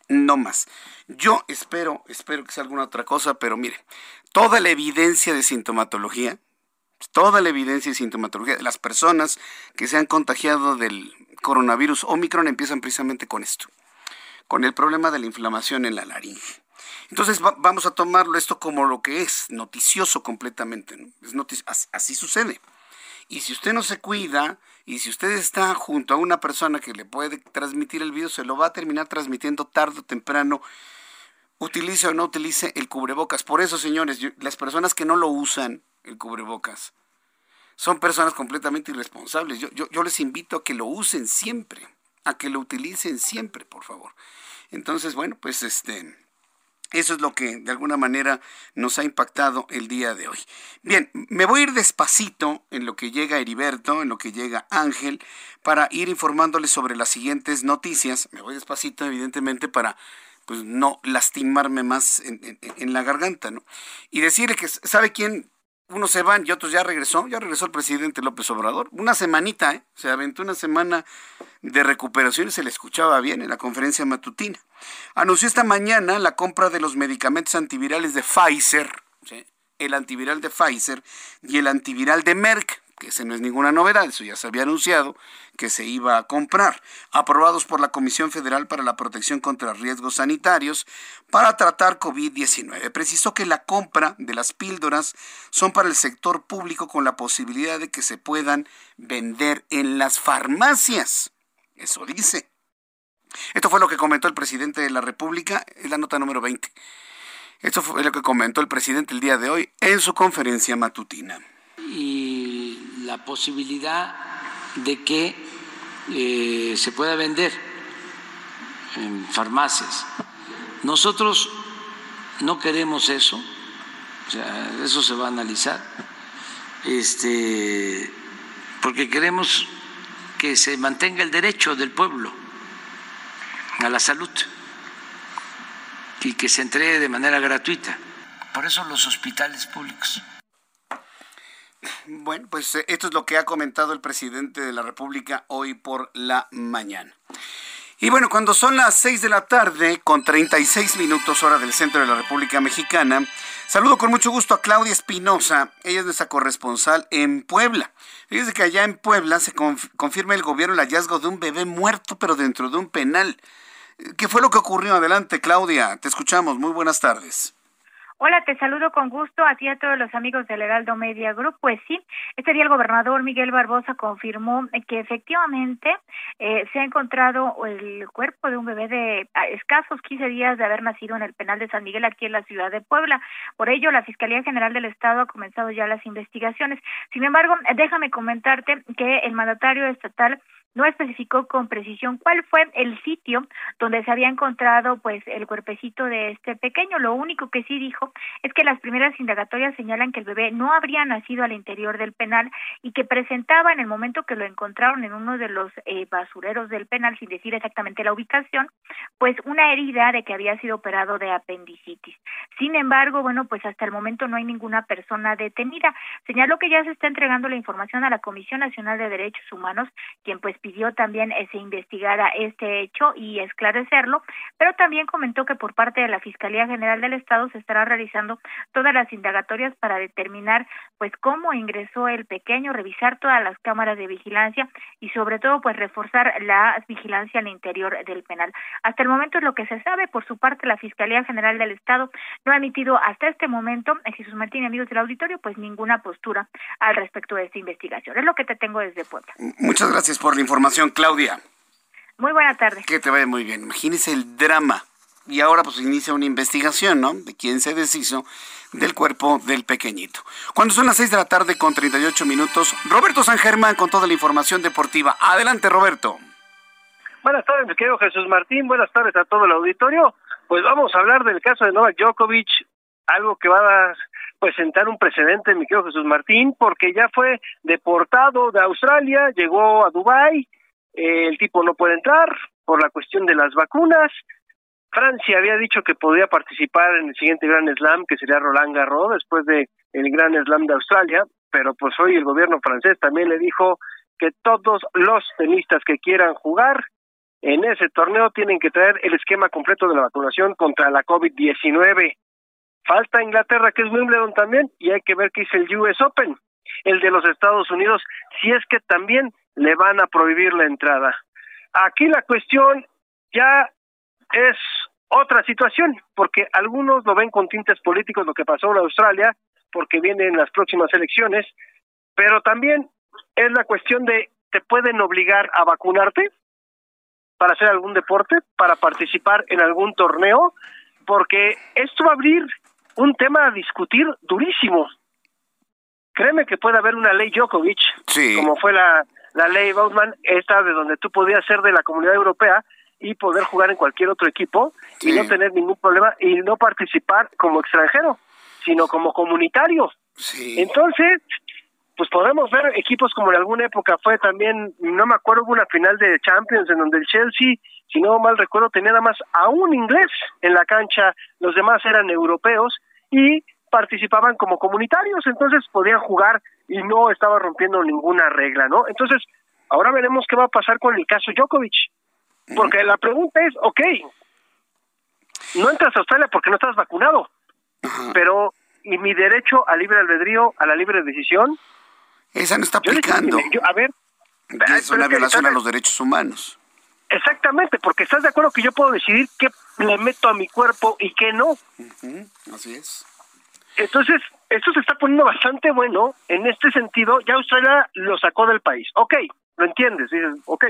no más. Yo espero, espero que sea alguna otra cosa, pero mire, toda la evidencia de sintomatología, toda la evidencia de sintomatología de las personas que se han contagiado del coronavirus Omicron empiezan precisamente con esto, con el problema de la inflamación en la laringe. Entonces vamos a tomarlo esto como lo que es, noticioso completamente. así sucede. Y si usted no se cuida, y si usted está junto a una persona que le puede transmitir el virus, se lo va a terminar transmitiendo tarde o temprano. Utilice o no utilice el cubrebocas. Por eso, señores, las personas que no lo usan, el cubrebocas, son personas completamente irresponsables. Yo, yo, yo les invito a que lo usen siempre, a que lo utilicen siempre, por favor. Entonces, bueno, pues este eso es lo que de alguna manera nos ha impactado el día de hoy. Bien, me voy a ir despacito en lo que llega Heriberto, en lo que llega Ángel, para ir informándoles sobre las siguientes noticias. Me voy despacito, evidentemente, para pues no lastimarme más en, la garganta, ¿no? Y decirle que, ¿sabe quién? Unos se van y otros ya regresó, ya regresó el presidente López Obrador. Una semanita, ¿eh? Se aventó una semana de recuperación y se le escuchaba bien en la conferencia matutina. Anunció esta mañana la compra de los medicamentos antivirales de Pfizer, el antiviral de Pfizer y el antiviral de Merck, que ese no es ninguna novedad, eso ya se había anunciado que se iba a comprar, aprobados por la Comisión Federal para la Protección contra Riesgos Sanitarios para tratar COVID-19. Precisó que la compra de las píldoras son para el sector público con la posibilidad de que se puedan vender en las farmacias. Eso dice. Esto fue lo que comentó el presidente de la República, en la nota número 20. Esto fue lo que comentó el presidente el día de hoy en su conferencia matutina. Y la posibilidad de que eh, se pueda vender en farmacias. Nosotros no queremos eso, eso se va a analizar, este, porque queremos que se mantenga el derecho del pueblo a la salud y que se entregue de manera gratuita. Por eso los hospitales públicos. Bueno, pues eh, esto es lo que ha comentado el presidente de la República hoy por la mañana. Y bueno, cuando son las 6 de la tarde, con 36 minutos hora del centro de la República Mexicana, saludo con mucho gusto a Claudia Espinosa. Ella es nuestra corresponsal en Puebla. Fíjese que allá en Puebla se confirma el gobierno el hallazgo de un bebé muerto, pero dentro de un penal. ¿Qué fue lo que ocurrió? Adelante, Claudia. Te escuchamos. Muy buenas tardes. Hola, te saludo con gusto a ti y a todos los amigos del Heraldo Media Group. Pues sí, este día el gobernador Miguel Barbosa confirmó que efectivamente eh, se ha encontrado el cuerpo de un bebé de escasos 15 días de haber nacido en el penal de San Miguel aquí en la ciudad de Puebla. Por ello, la Fiscalía General del Estado ha comenzado ya las investigaciones. Sin embargo, déjame comentarte que el mandatario estatal no especificó con precisión cuál fue el sitio donde se había encontrado pues el cuerpecito de este pequeño. Lo único que sí dijo es que las primeras indagatorias señalan que el bebé no habría nacido al interior del penal y que presentaba en el momento que lo encontraron en uno de los eh, basureros del penal, sin decir exactamente la ubicación, pues una herida de que había sido operado de apendicitis. Sin embargo, bueno, pues hasta el momento no hay ninguna persona detenida. Señaló que ya se está entregando la información a la Comisión Nacional de Derechos Humanos, quien pues pidió también se investigara este hecho y esclarecerlo, pero también comentó que por parte de la Fiscalía General del Estado se estará realizando todas las indagatorias para determinar pues cómo ingresó el pequeño, revisar todas las cámaras de vigilancia y sobre todo pues reforzar la vigilancia al interior del penal. Hasta el momento es lo que se sabe, por su parte la Fiscalía General del Estado no ha emitido hasta este momento, eh, Jesús Martín, amigos del auditorio, pues ninguna postura al respecto de esta investigación. Es lo que te tengo desde Puebla. Muchas gracias por la Claudia. Muy buena tarde. Que te vaya muy bien. Imagínese el drama. Y ahora pues inicia una investigación, ¿no? De quién se deshizo del cuerpo del pequeñito. Cuando son las 6 de la tarde con 38 minutos, Roberto San Germán con toda la información deportiva. Adelante, Roberto. Buenas tardes, mi querido Jesús Martín. Buenas tardes a todo el auditorio. Pues vamos a hablar del caso de Novak Djokovic, algo que va a pues sentar un precedente, mi querido Jesús Martín, porque ya fue deportado de Australia, llegó a Dubái, el tipo no puede entrar por la cuestión de las vacunas. Francia había dicho que podía participar en el siguiente Gran Slam, que sería Roland Garros, después de el Gran Slam de Australia, pero pues hoy el gobierno francés también le dijo que todos los tenistas que quieran jugar en ese torneo tienen que traer el esquema completo de la vacunación contra la COVID-19. Falta Inglaterra, que es Wimbledon también, y hay que ver qué dice el US Open, el de los Estados Unidos, si es que también le van a prohibir la entrada. Aquí la cuestión ya es otra situación, porque algunos lo ven con tintes políticos lo que pasó en Australia, porque vienen las próximas elecciones, pero también es la cuestión de, ¿te pueden obligar a vacunarte? para hacer algún deporte, para participar en algún torneo, porque esto va a abrir un tema a discutir durísimo. Créeme que puede haber una ley Djokovic, como fue la, la ley Bautman, esta de donde tú podías ser de la comunidad europea y poder jugar en cualquier otro equipo y no tener ningún problema y no participar como extranjero, sino como comunitario. Entonces, pues podemos ver equipos como en alguna época fue también, no me acuerdo, hubo una final de Champions en donde el Chelsea si no mal recuerdo, tenía nada más a un inglés en la cancha, los demás eran europeos y participaban como comunitarios, entonces podían jugar y no estaba rompiendo ninguna regla, ¿no? Entonces, ahora veremos qué va a pasar con el caso Djokovic, porque la pregunta es, ok, no entras a Australia porque no estás vacunado, pero ¿y mi derecho a libre albedrío, a la libre decisión? Esa no está aplicando. a ver, es una violación a los derechos humanos. Exactamente, porque estás de acuerdo que yo puedo decidir qué le meto a mi cuerpo y qué no. Así es. Entonces, esto se está poniendo bastante bueno en este sentido. Ya Australia lo sacó del país. Ok, lo entiendes. Dices, ok,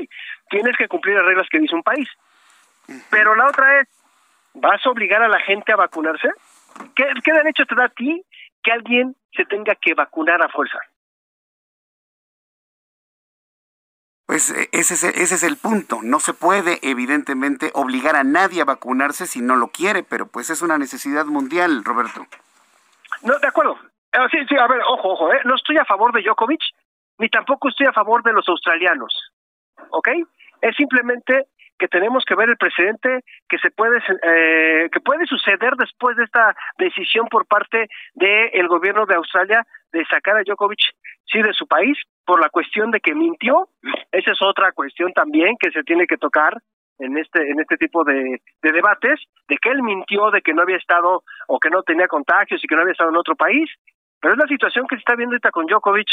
tienes que cumplir las reglas que dice un país. Pero la otra es, ¿vas a obligar a la gente a vacunarse? ¿Qué, ¿Qué derecho te da a ti que alguien se tenga que vacunar a fuerza? Pues e, ese es, ese es el punto. No se puede, evidentemente, obligar a nadie a vacunarse si no lo quiere, pero pues es una necesidad mundial, Roberto. No, de acuerdo. Ah, sí, sí, a ver, ojo, ojo, ¿eh? no estoy a favor de Djokovic, ni tampoco estoy a favor de los australianos, ¿ok? Es simplemente que tenemos que ver el precedente que se puede eh, que puede suceder después de esta decisión por parte del gobierno de Australia de sacar a Djokovic sí de su país por la cuestión de que mintió. Esa es otra cuestión también que se tiene que tocar en este en este tipo de, de debates de que él mintió de que no había estado o que no tenía contagios y que no había estado en otro país. Pero es la situación que se está viendo ahorita con Djokovic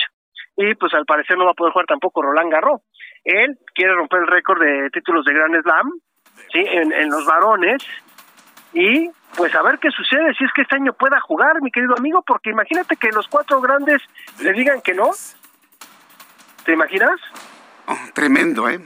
y pues al parecer no va a poder jugar tampoco Roland Garros. Él quiere romper el récord de títulos de Grand Slam, sí, en, en los varones y pues a ver qué sucede si es que este año pueda jugar, mi querido amigo, porque imagínate que los cuatro grandes le digan que no. ¿Te imaginas? Oh, tremendo, ¿eh?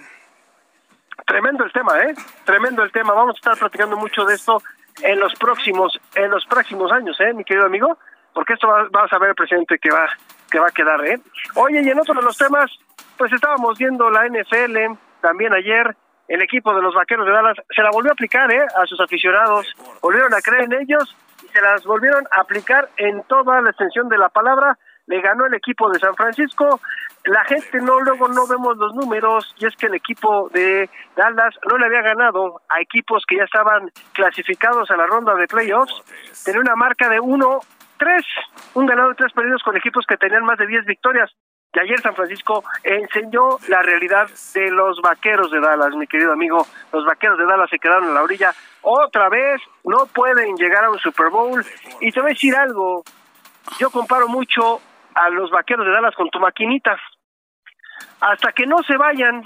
Tremendo el tema, ¿eh? Tremendo el tema. Vamos a estar platicando mucho de esto en los próximos en los próximos años, ¿eh, mi querido amigo? Porque esto va, vas a ver el presidente que va que va a quedar, ¿eh? Oye, y en otro de los temas, pues estábamos viendo la NFL también ayer, el equipo de los Vaqueros de Dallas se la volvió a aplicar, ¿eh? A sus aficionados, volvieron a creer en ellos y se las volvieron a aplicar en toda la extensión de la palabra. Le ganó el equipo de San Francisco. La gente no, luego no vemos los números y es que el equipo de Dallas no le había ganado a equipos que ya estaban clasificados a la ronda de playoffs. Tenía una marca de uno tres, un ganado y tres perdidos con equipos que tenían más de diez victorias. Y ayer San Francisco enseñó la realidad de los vaqueros de Dallas, mi querido amigo. Los vaqueros de Dallas se quedaron en la orilla. Otra vez no pueden llegar a un Super Bowl. Y te voy a decir algo. Yo comparo mucho a los vaqueros de Dallas con tu maquinita. Hasta que no se vayan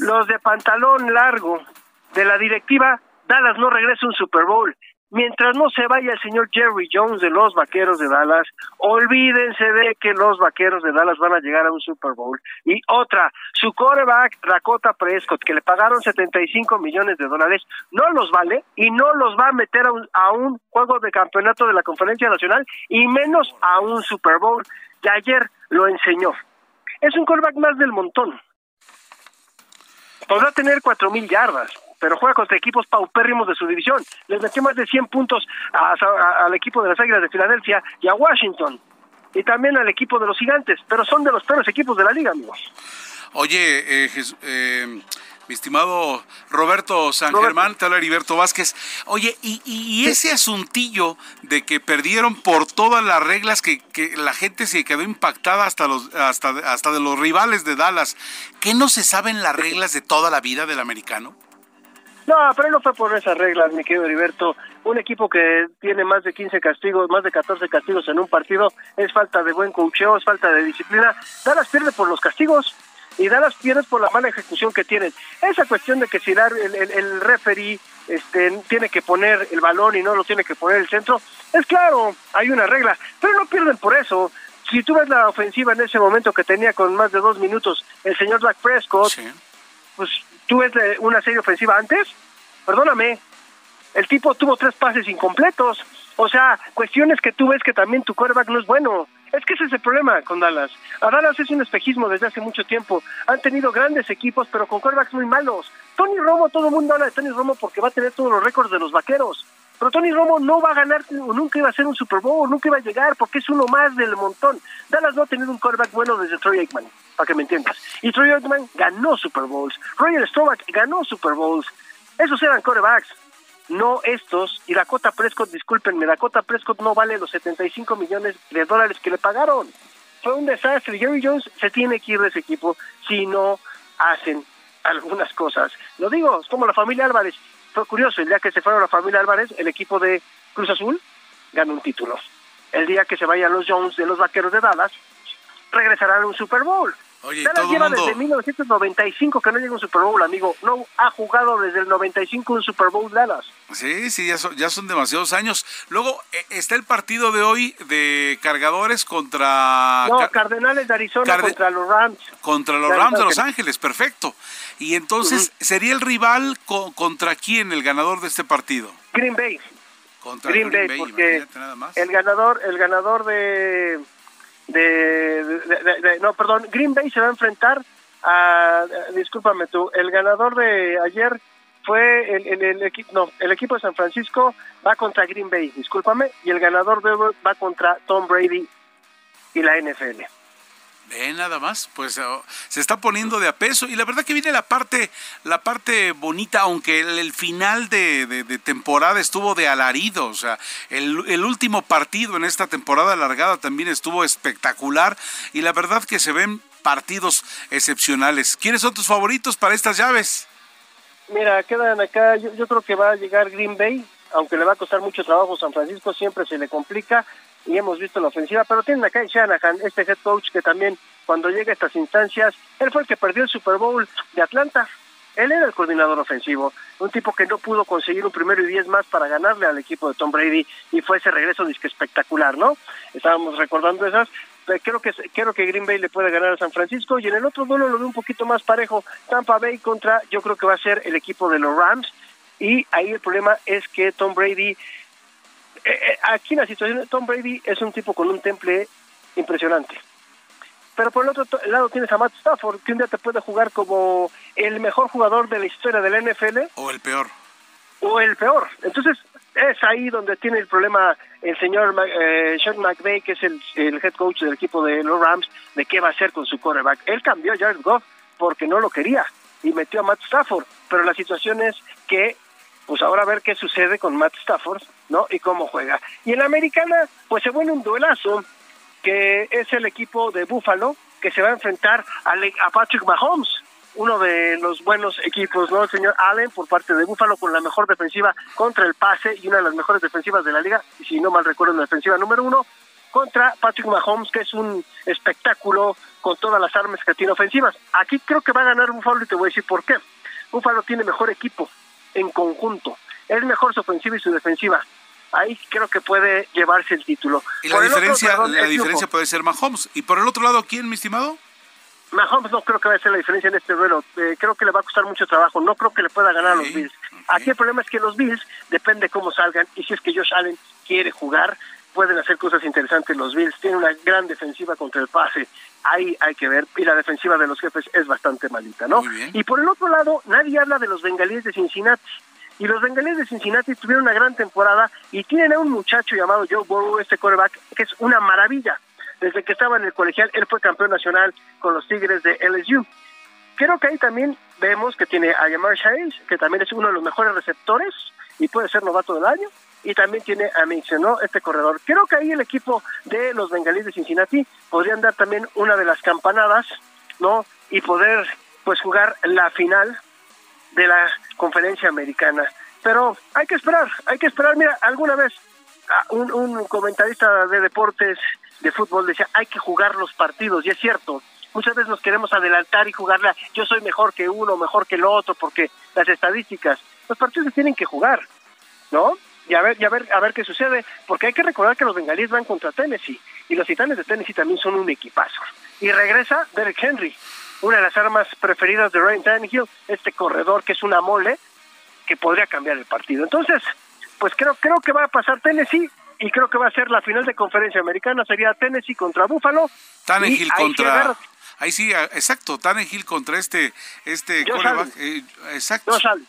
los de pantalón largo de la directiva, Dallas no regresa un Super Bowl mientras no se vaya el señor Jerry Jones de los Vaqueros de Dallas, olvídense de que los Vaqueros de Dallas van a llegar a un Super Bowl. Y otra, su coreback, Rakota Prescott, que le pagaron 75 millones de dólares, no los vale y no los va a meter a un, a un juego de campeonato de la Conferencia Nacional y menos a un Super Bowl. Y ayer lo enseñó. Es un coreback más del montón. Podrá tener cuatro mil yardas, pero juega contra equipos paupérrimos de su división. Les metió más de 100 puntos al equipo de las Águilas de Filadelfia y a Washington. Y también al equipo de los Gigantes, pero son de los peores equipos de la liga, amigos. Oye, eh, eh, mi estimado Roberto San Germán, te habla Heriberto Vázquez. Oye, y, ese asuntillo de que perdieron por todas las reglas que, que, la gente se quedó impactada hasta los hasta, hasta de los rivales de Dallas, ¿qué no se saben las reglas de toda la vida del americano? No, pero no fue por esas reglas, mi querido Heriberto. Un equipo que tiene más de 15 castigos, más de 14 castigos en un partido, es falta de buen coacheo, es falta de disciplina. Dallas pierde por los castigos y Dallas pierde por la mala ejecución que tienen. Esa cuestión de que si el, el, el referee este, tiene que poner el balón y no lo tiene que poner el centro, es claro, hay una regla, pero no pierden por eso. Si tú ves la ofensiva en ese momento que tenía con más de dos minutos el señor Dak Prescott, pues ¿Tú ves una serie ofensiva antes? Perdóname, el tipo tuvo tres pases incompletos. O sea, cuestiones que tú ves que también tu quarterback no es bueno. Es que ese es el problema con Dallas. A Dallas es un espejismo desde hace mucho tiempo. Han tenido grandes equipos, pero con quarterbacks muy malos. Tony Romo, todo el mundo habla de Tony Romo porque va a tener todos los récords de los vaqueros. Pero Tony Romo no va a ganar, nunca iba a ser un Super Bowl, nunca iba a llegar, porque es uno más del montón. Dallas no ha tenido un quarterback bueno desde Troy Aikman, para que me entiendas. Y Troy Aikman ganó Super Bowls. Roger Staubach ganó Super Bowls. Esos eran quarterbacks no estos, y Dakota Prescott, discúlpenme, Dakota Prescott no vale los 75 millones de dólares que le pagaron. Fue un desastre. Jerry Jones se tiene que ir de ese equipo si no hacen algunas cosas. Lo digo, es como la familia Álvarez. Fue curioso, el día que se fueron la familia Álvarez, el equipo de Cruz Azul ganó un título. El día que se vayan los Jones de los Vaqueros de Dallas, regresarán a un Super Bowl. Oye, Dallas todo lleva mundo- desde 1995 que no llega un Super Bowl, amigo. No ha jugado desde el 95 un Super Bowl Dallas. Sí, sí, ya son, ya son demasiados años. Luego eh, está el partido de hoy de cargadores contra, No, Ca- Cardenales de Arizona contra los Rams. contra los de Rams de Los Ángeles, perfecto. Y entonces, ¿sería el rival co- contra quién el ganador de este partido? Green Bay. Contra Green, Bay, porque nada más. el ganador, el ganador de, de, no, perdón, Green Bay se va a enfrentar a, discúlpame tú, el ganador de ayer fue el, el, equipo, no, el equipo de San Francisco va contra Green Bay, discúlpame, y el ganador de va contra Tom Brady y la NFL. Ve nada más, pues oh, se está poniendo de a peso y la verdad que viene la parte, la parte bonita, aunque el, final de, temporada estuvo de alarido, o sea, el, el último partido en esta temporada alargada también estuvo espectacular y la verdad que se ven partidos excepcionales. ¿Quiénes son tus favoritos para estas llaves? Mira, quedan acá, yo, yo creo que va a llegar Green Bay, aunque le va a costar mucho trabajo San Francisco, siempre se le complica y hemos visto la ofensiva, pero tienen acá en Shanahan, este head coach que también cuando llega a estas instancias, él fue el que perdió el Super Bowl de Atlanta. Él era el coordinador ofensivo, un tipo que no pudo conseguir un primero y diez más para ganarle al equipo de Tom Brady y fue ese regreso disque espectacular, ¿no? Estábamos recordando esas, pero creo que creo que Green Bay le puede ganar a San Francisco y en el otro duelo lo veo un poquito más parejo, Tampa Bay contra, yo creo que va a ser el equipo de los Rams y ahí el problema es que Tom Brady eh, eh, aquí la situación, Tom Brady es un tipo con un temple impresionante. Pero por el otro lado tienes a Matt Stafford, que un día te puede jugar como el mejor jugador de la historia de la NFL O el peor. o el peor. Entonces, es ahí donde tiene el problema el señor eh, Sean McVay, que es el, el head coach del equipo de los Rams, de qué va a hacer con su quarterback. Él cambió a Jared Goff porque no lo quería y metió a Matt Stafford. Pero la situación es que, pues ahora a ver qué sucede con Matt Stafford, ¿no? Y cómo juega. Y en la americana, pues se vuelve un duelazo que es el equipo de Buffalo que se va a enfrentar a, Le- a Patrick Mahomes, uno de los buenos equipos, ¿no? El señor Allen por parte de Buffalo con la mejor defensiva contra el pase y una de las mejores defensivas de la liga, y si no mal recuerdo, la defensiva número uno, contra Patrick Mahomes, que es un espectáculo con todas las armas que tiene ofensivas. Aquí creo que va a ganar Buffalo y te voy a decir por qué. Buffalo tiene mejor equipo en conjunto, es mejor su ofensiva y su defensiva. Ahí creo que puede llevarse el título. Y la Por el otro, diferencia, la diferencia puede ser Mahomes. Y por el otro lado, ¿quién, mi estimado? Mahomes no creo que vaya a ser la diferencia en este duelo. Eh, creo que le va a costar mucho trabajo. No creo que le pueda ganar a los Bills. Aquí el problema es que los Bills depende cómo salgan y si es que Josh Allen quiere jugar, pueden hacer cosas interesantes los Bills. Tienen una gran defensiva contra el pase. Ahí hay que ver. Y la defensiva de los jefes es bastante malita, ¿no? Y por el otro lado, nadie habla de los bengalíes de Cincinnati. Y los bengalíes de Cincinnati tuvieron una gran temporada y tienen a un muchacho llamado Joe Burrow, este quarterback, que es una maravilla. Desde que estaba en el colegial, él fue campeón nacional con los Tigres de LSU. Creo que ahí también vemos que tiene a Jamar Chase, que también es uno de los mejores receptores y puede ser novato del año. Y también tiene a Mixon, ¿no? Este corredor. Creo que ahí el equipo de los bengalíes de Cincinnati podrían dar también una de las campanadas, ¿no? Y poder, pues, jugar la final de la conferencia americana. Pero hay que esperar, hay que esperar. Mira, alguna vez ah, un, un comentarista de deportes, de fútbol, decía, hay que jugar los partidos, y es cierto. Muchas veces nos queremos adelantar y jugarla, yo soy mejor que uno, mejor que el otro, porque las estadísticas, los partidos se tienen que jugar, ¿no? Y a ver, y a ver, a ver qué sucede, porque hay que recordar que los bengalíes van contra Tennessee, y los titanes de Tennessee también son un equipazo. Y regresa Derek Henry, una de las armas preferidas de Ryan Tannehill, este corredor que es una mole, que podría cambiar el partido. Entonces, pues creo, creo que va a pasar Tennessee y creo que va a ser la final de conferencia americana, sería Tennessee contra Buffalo. Tannehill contra... Ahí sí, exacto, Tannehill contra este, este Allen. eh, exacto. Josh Allen.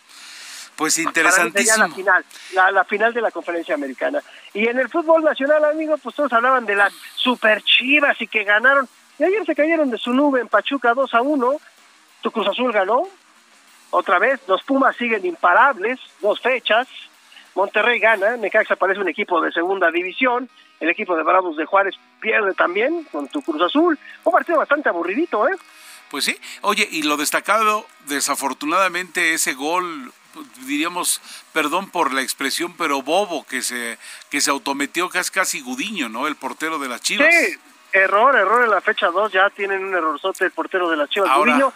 Pues interesantísimo. la final, la, final de la conferencia americana. Y en el fútbol nacional, amigo, pues todos hablaban de las super chivas y que ganaron. Y ayer se cayeron de su nube en Pachuca 2 a 1. Tu Cruz Azul ganó. Otra vez, los Pumas siguen imparables, dos fechas. Monterrey gana, Necaxa parece un equipo de segunda división, el equipo de Bravos de Juárez pierde también con tu Cruz Azul, un partido bastante aburridito, ¿eh? Pues sí, oye, y lo destacado, desafortunadamente, ese gol, diríamos, perdón por la expresión, pero bobo que se, que se autometió casi, casi Gudiño, ¿no? El portero de las Chivas. Sí, error, error en la fecha 2, ya tienen un errorzote el portero de las Chivas. Gudiño,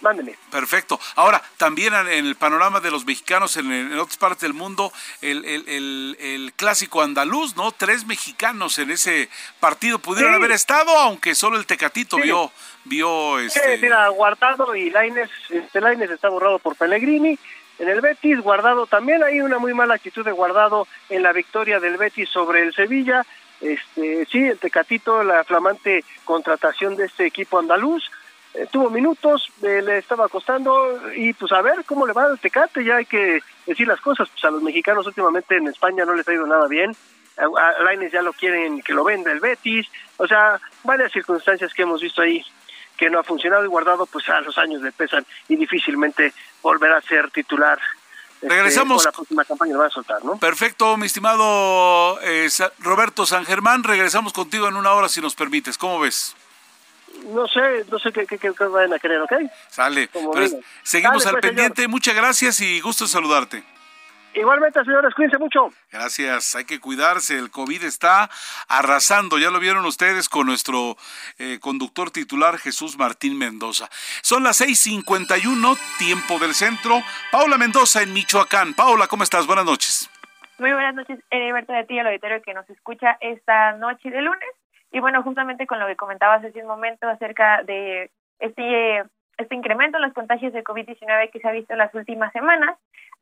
mándeme. Perfecto. Ahora, también en el panorama de los mexicanos en, otras partes del mundo, el, el, clásico andaluz, ¿no? Tres mexicanos en ese partido pudieron haber estado, aunque solo el Tecatito vio vio este... Sí, mira, Guardado y Laines, este Laines está borrado por Pellegrini, en el Betis, Guardado también hay una muy mala actitud de Guardado en la victoria del Betis sobre el Sevilla, este sí, el Tecatito, la flamante contratación de este equipo andaluz, eh, tuvo minutos, eh, le estaba costando y pues a ver cómo le va al Tecate, ya hay que decir las cosas, pues a los mexicanos últimamente en España no les ha ido nada bien, a Laines ya lo quieren que lo venda el Betis, o sea, varias circunstancias que hemos visto ahí que no ha funcionado y guardado pues a los años le pesan y difícilmente volverá a ser titular. Este, Regresamos. la próxima campaña lo va a soltar, ¿no? Perfecto, mi estimado eh, Roberto San Germán. Regresamos contigo en una hora si nos permites. ¿Cómo ves? No sé, no sé qué, qué, qué van a querer, ¿ok? Sale. seguimos al pues, pendiente. Muchas gracias y gusto saludarte. Igualmente, señores, cuídense mucho. Gracias, hay que cuidarse. El COVID está arrasando, ya lo vieron ustedes con nuestro eh, conductor titular Jesús Martín Mendoza. Son las 6:51, tiempo del centro. Paula Mendoza en Michoacán. Paula, ¿cómo estás? Buenas noches. Muy buenas noches, Heriberto de ti, el auditorio que nos escucha esta noche de lunes. Y bueno, justamente con lo que comentabas hace un momento acerca de este este incremento en los contagios de COVID-19 que se ha visto en las últimas semanas.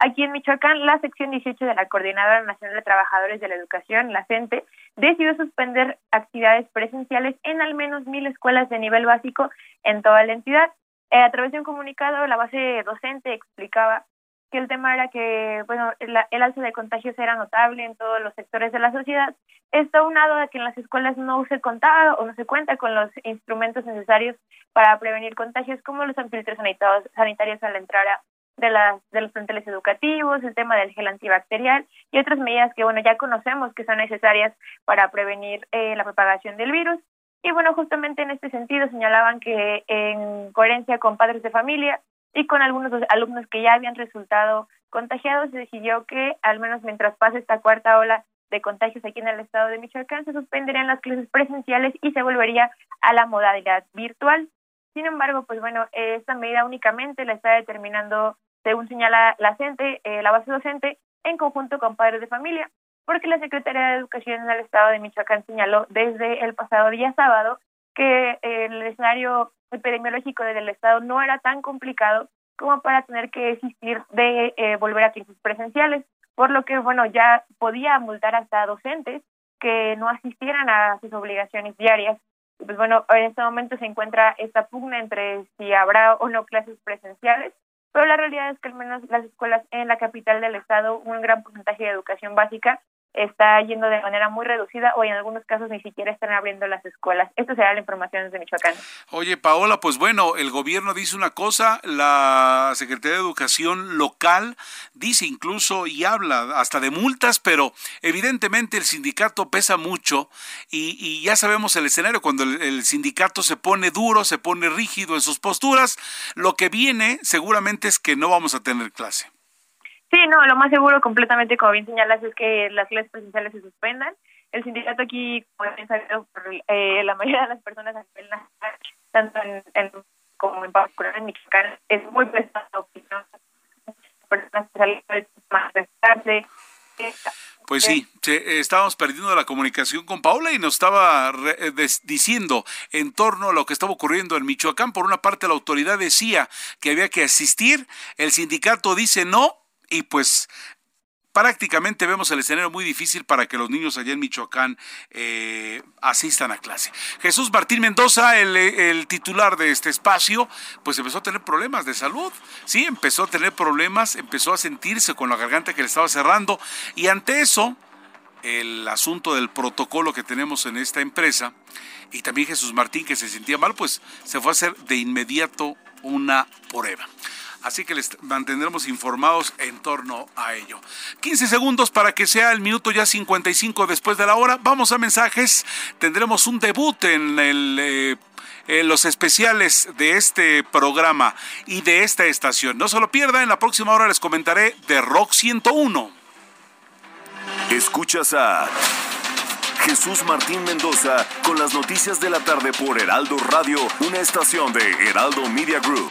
Aquí en Michoacán, la sección 18 de la Coordinadora Nacional de Trabajadores de la Educación, la CENTE, decidió suspender actividades presenciales en al menos mil escuelas de nivel básico en toda la entidad. Eh, a través de un comunicado, la base docente explicaba que el tema era que, bueno, el, el alza de contagios era notable en todos los sectores de la sociedad. Esto unado a que en las escuelas no se contaba o no se cuenta con los instrumentos necesarios para prevenir contagios, como los filtros sanitarios, sanitarios a la entrada de, las, de los planteles educativos, el tema del gel antibacterial y otras medidas que, bueno, ya conocemos que son necesarias para prevenir eh, la propagación del virus. Y bueno, justamente en este sentido señalaban que en coherencia con padres de familia, y con algunos alumnos que ya habían resultado contagiados se decidió que al menos mientras pase esta cuarta ola de contagios aquí en el estado de Michoacán se suspenderían las clases presenciales y se volvería a la modalidad virtual. Sin embargo, pues bueno, esta medida únicamente la está determinando, según señala la eh, la base docente, en conjunto con padres de familia, porque la Secretaría de Educación en el estado de Michoacán señaló desde el pasado día sábado que el escenario epidemiológico del Estado no era tan complicado como para tener que existir de eh, volver a clases presenciales, por lo que, bueno, ya podía multar hasta docentes que no asistieran a sus obligaciones diarias. Pues bueno, en este momento se encuentra esta pugna entre si habrá o no clases presenciales, pero la realidad es que al menos las escuelas en la capital del estado, un gran porcentaje de educación básica está yendo de manera muy reducida o en algunos casos ni siquiera están abriendo las escuelas. Esto será la información desde Michoacán. Oye, Paola, pues bueno, el gobierno dice una cosa, la Secretaría de Educación local dice incluso y habla hasta de multas, pero evidentemente el sindicato pesa mucho y, ya sabemos el escenario, cuando el sindicato se pone duro, se pone rígido en sus posturas, lo que viene seguramente es que no vamos a tener clase. Sí, no, lo más seguro completamente, como bien señalas, es que las clases presenciales se suspendan. El sindicato aquí, como bien sabido eh, la mayoría de las personas tanto en, en como en particular en Michoacán, es muy pesado. Personas que salen manifestarse. Pues sí, estábamos perdiendo la comunicación con Paula y nos estaba eh, diciendo en torno a lo que estaba ocurriendo en Michoacán. Por una parte, la autoridad decía que había que asistir, el sindicato dice no, y pues prácticamente vemos el escenario muy difícil para que los niños allá en Michoacán eh, asistan a clase. Jesús Martín Mendoza, el, el, titular de este espacio, pues empezó a tener problemas de salud. Sí, empezó a tener problemas, empezó a sentirse con la garganta que le estaba cerrando y ante eso, el asunto del protocolo que tenemos en esta empresa y también Jesús Martín que se sentía mal, pues se fue a hacer de inmediato una prueba. Así que les mantendremos informados en torno a ello. 15 segundos para que sea el minuto ya 55 después de la hora. Vamos a mensajes. Tendremos un debut. Eh, en los especiales de este programa y de esta estación. No se lo pierda, en la próxima hora les comentaré de Rock 101. Escuchas a Jesús Martín Mendoza con las noticias de la tarde por Heraldo Radio, una estación de Heraldo Media Group.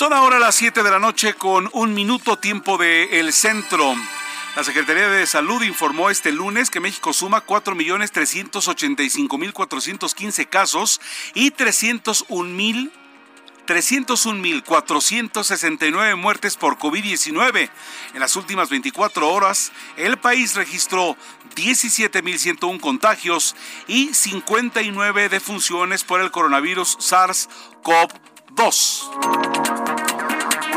Son ahora las 7 de la noche con un minuto tiempo de El Centro. La Secretaría de Salud informó este lunes que México suma 4.385.415 casos y 301.000 301.469 muertes por COVID-19. En las últimas 24 horas, el país registró 17.101 contagios y 59 defunciones por el coronavirus SARS-CoV-2.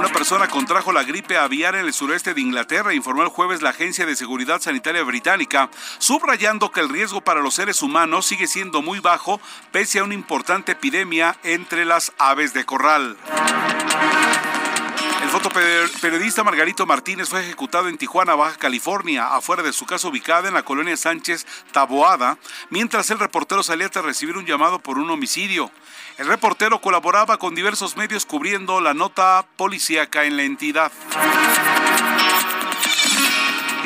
Una persona contrajo la gripe aviar en el sureste de Inglaterra, informó el jueves la Agencia de Seguridad Sanitaria Británica, subrayando que el riesgo para los seres humanos sigue siendo muy bajo pese a una importante epidemia entre las aves de corral. El fotoperiodista Margarito Martínez fue ejecutado en Tijuana, Baja California, afuera de su casa ubicada en la colonia Sánchez Taboada, mientras el reportero salía a recibir un llamado por un homicidio. El reportero colaboraba con diversos medios cubriendo la nota policíaca en la entidad.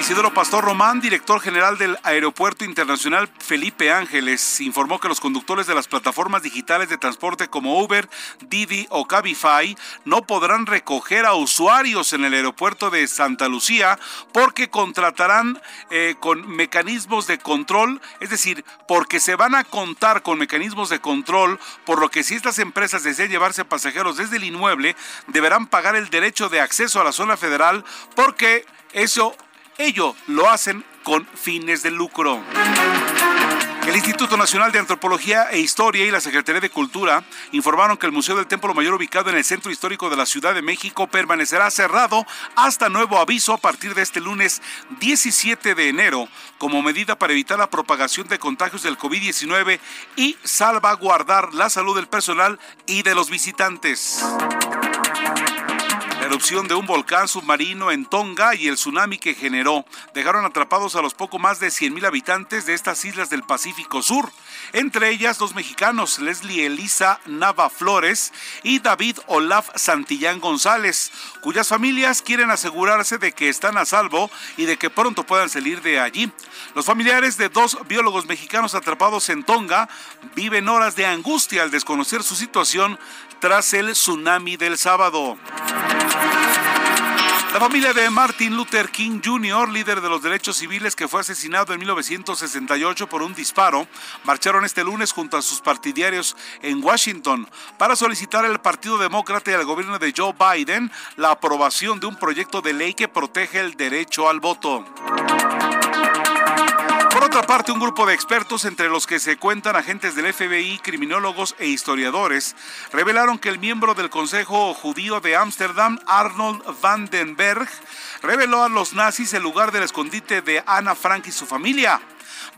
Isidoro Pastor Román, director general del Aeropuerto Internacional Felipe Ángeles, informó que los conductores de las plataformas digitales de transporte como Uber, Didi o Cabify no podrán recoger a usuarios en el aeropuerto de Santa Lucía porque contratarán eh, con mecanismos de control, es decir, porque se van a contar con mecanismos de control, por lo que si estas empresas desean llevarse pasajeros desde el inmueble, deberán pagar el derecho de acceso a la zona federal porque eso Ello lo hacen con fines de lucro. El Instituto Nacional de Antropología e Historia y la Secretaría de Cultura informaron que el Museo del Templo Mayor ubicado en el centro histórico de la Ciudad de México permanecerá cerrado hasta nuevo aviso a partir de este lunes 17 de enero como medida para evitar la propagación de contagios del COVID-19 y salvaguardar la salud del personal y de los visitantes erupción de un volcán submarino en Tonga y el tsunami que generó dejaron atrapados a los poco más de 100.000 habitantes de estas islas del Pacífico Sur, entre ellas dos mexicanos, Leslie Elisa Nava Flores y David Olaf Santillán González, cuyas familias quieren asegurarse de que están a salvo y de que pronto puedan salir de allí. Los familiares de dos biólogos mexicanos atrapados en Tonga viven horas de angustia al desconocer su situación tras el tsunami del sábado. La familia de Martin Luther King Jr., líder de los derechos civiles que fue asesinado en 1968 por un disparo, marcharon este lunes junto a sus partidarios en Washington para solicitar al Partido Demócrata y al gobierno de Joe Biden la aprobación de un proyecto de ley que protege el derecho al voto. Por otra parte, un grupo de expertos, entre los que se cuentan agentes del FBI, criminólogos e historiadores, revelaron que el miembro del Consejo Judío de Ámsterdam, Arnold Vandenberg, reveló a los nazis el lugar del escondite de Ana Frank y su familia.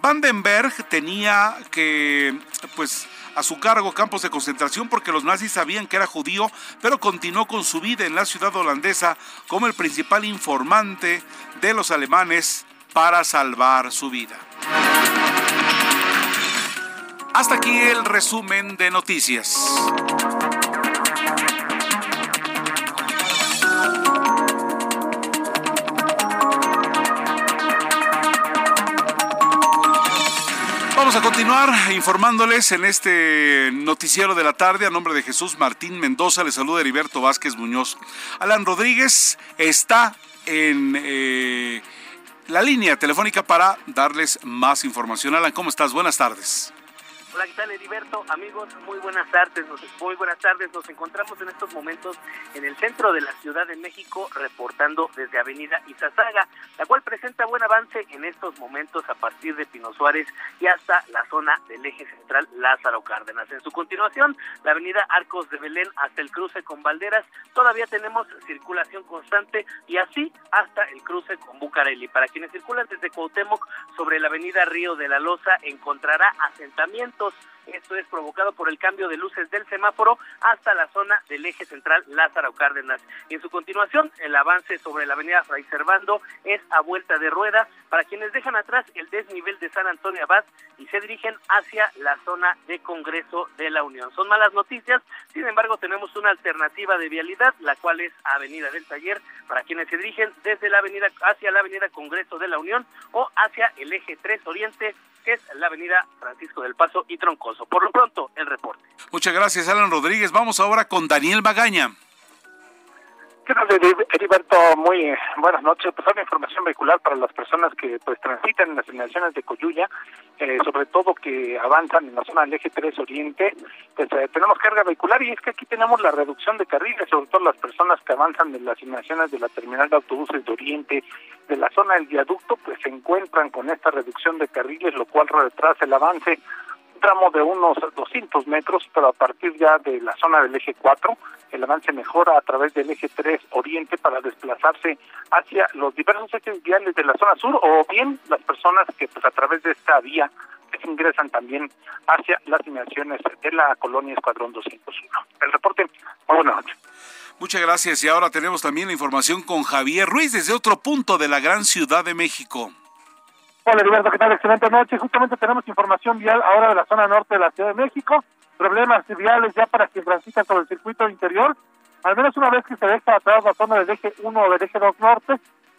Vandenberg tenía que, pues, a su cargo campos de concentración porque los nazis sabían que era judío, pero continuó con su vida en la ciudad holandesa como el principal informante de los alemanes para salvar su vida. Hasta aquí el resumen de noticias. Vamos a continuar informándoles en este noticiero de la tarde a nombre de Jesús Martín Mendoza. Le saluda Heriberto Vázquez Muñoz. Alan Rodríguez está en eh, la línea telefónica para darles más información. Alan, ¿cómo estás? Buenas tardes. Hola, ¿qué tal, Heriberto? Amigos, muy buenas tardes. Nos, muy buenas tardes. Nos encontramos en estos momentos en el centro de la Ciudad de México, reportando desde Avenida Izazaga, la cual presenta buen avance en estos momentos a partir de Pino Suárez y hasta la zona del eje central Lázaro Cárdenas. En su continuación, la Avenida Arcos de Belén hasta el cruce con Valderas, todavía tenemos circulación constante y así hasta el cruce con Bucareli. Para quienes circulan desde Cuauhtémoc sobre la Avenida Río de la Loza, encontrará esto es provocado por el cambio de luces del semáforo hasta la zona del eje central Lázaro Cárdenas. En su continuación, el avance sobre la avenida Fray Servando es a vuelta de rueda para quienes dejan atrás el desnivel de San Antonio Abad y se dirigen hacia la zona de Congreso de la Unión. Son malas noticias, sin embargo tenemos una alternativa de vialidad, la cual es Avenida del Taller, para quienes se dirigen desde la avenida hacia la Avenida Congreso de la Unión o hacia el eje 3 Oriente que es la avenida Francisco del Paso y Troncoso. Por lo pronto, el reporte. Muchas gracias, Alan Rodríguez. Vamos ahora con Daniel Magaña. ¿Qué tal, Heriberto? Muy buenas noches. Pues una información vehicular para las personas que pues transitan en las inmediaciones de Coyuya, eh, sobre todo que avanzan en la zona del eje 3 Oriente, pues eh, tenemos carga vehicular y es que aquí tenemos la reducción de carriles, sobre todo las personas que avanzan en las inmediaciones de la terminal de autobuses de Oriente, de la zona del viaducto, pues se encuentran con esta reducción de carriles, lo cual retrasa el avance tramo de unos 200 metros, pero a partir ya de la zona del eje 4, el avance mejora a través del eje 3 oriente para desplazarse hacia los diversos ejes viales de la zona sur o bien las personas que pues a través de esta vía ingresan también hacia las inmediaciones de la colonia Escuadrón 201. El reporte, muy buenas noches. Muchas gracias y ahora tenemos también la información con Javier Ruiz desde otro punto de la gran Ciudad de México. Hola, Heriberto, ¿qué tal? Excelente noche. Justamente tenemos información vial ahora de la zona norte de la Ciudad de México. Problemas viales ya para quien transita sobre el circuito interior. Al menos una vez que se deja atrás la zona del eje 1 o del eje 2 norte.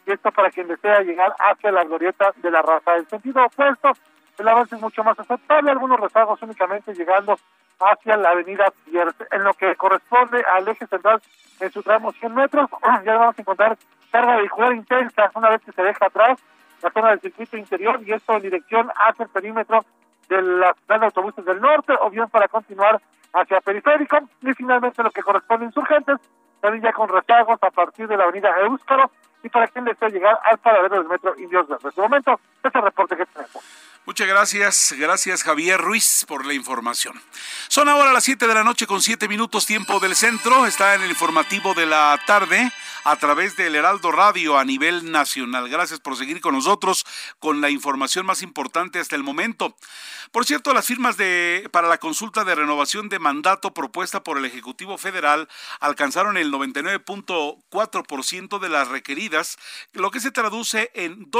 Y esto para quien desea llegar hacia la glorieta de la raza. En sentido opuesto, el avance es mucho más aceptable. Algunos rezagos únicamente llegando hacia la avenida Pierce. En lo que corresponde al eje central en su tramo 100 metros, [CLEARS THROAT] ya vamos a encontrar carga vehicular intensa una vez que se deja atrás la zona del circuito interior y esto en dirección hacia el perímetro de la ciudad de autobuses del norte o bien para continuar hacia periférico y finalmente lo que corresponde a insurgentes también ya con rezagos a partir de la avenida Euskaro y para quien desea llegar al paradero del metro Indios En este momento, ese reporte que tenemos. Muchas gracias, gracias Javier Ruiz por la información. Son ahora las 7 de la noche con 7 minutos tiempo del centro, está en el informativo de la tarde a través del Heraldo Radio a nivel nacional. Gracias por seguir con nosotros con la información más importante hasta el momento. Por cierto, las firmas de, para la consulta de renovación de mandato propuesta por el Ejecutivo Federal alcanzaron el 99.4% de las requeridas, lo que se traduce en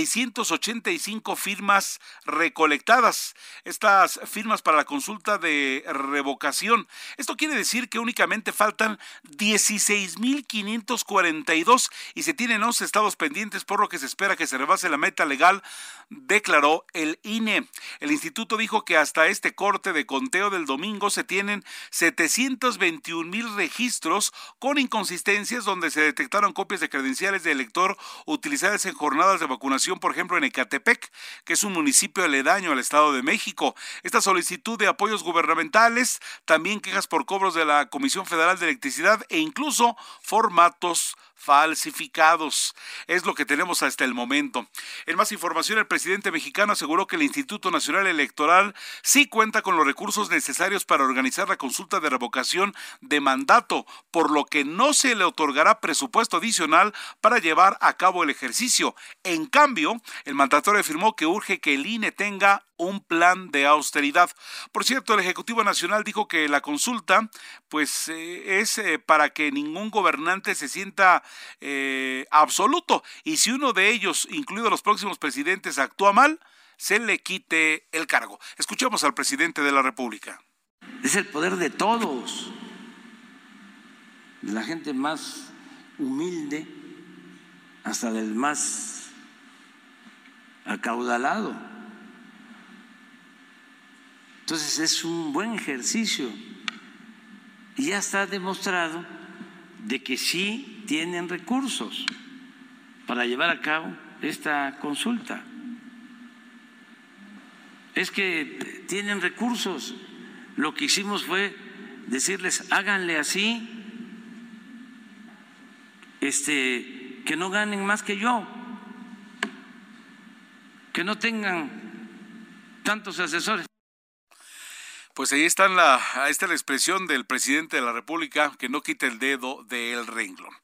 2.741.685 firmas recolectadas. Estas firmas para la consulta de revocación. Esto quiere decir que únicamente faltan 16.542 y se tienen 11 estados pendientes, por lo que se espera que se rebase la meta legal declaró el INE. El instituto dijo que hasta este corte de conteo del domingo se tienen 721 mil registros con inconsistencias donde se detectaron copias de credenciales de elector utilizadas en jornadas de vacunación, por ejemplo en Ecatepec, que es un municipio aledaño al Estado de México. Esta solicitud de apoyos gubernamentales, también quejas por cobros de la Comisión Federal de Electricidad e incluso formatos falsificados. Es lo que tenemos hasta el momento. En más información, el presidente mexicano aseguró que el Instituto Nacional Electoral sí cuenta con los recursos necesarios para organizar la consulta de revocación de mandato, por lo que no se le otorgará presupuesto adicional para llevar a cabo el ejercicio. En cambio, el mandatario afirmó que urge que el INE tenga un plan de austeridad. Por cierto, el Ejecutivo Nacional dijo que la consulta pues eh, es eh, para que ningún gobernante se sienta eh, absoluto y si uno de ellos, incluido los próximos presidentes, actúa mal, se le quite el cargo. Escuchemos al presidente de la República. Es el poder de todos, de la gente más humilde hasta del más acaudalado entonces es un buen ejercicio y ya está demostrado de que sí tienen recursos para llevar a cabo esta consulta. Es que tienen recursos. Lo que hicimos fue decirles, háganle así, este, que no ganen más que yo, que no tengan tantos asesores. Pues ahí está la, ahí está la expresión del presidente de la República que no quita el dedo del renglón.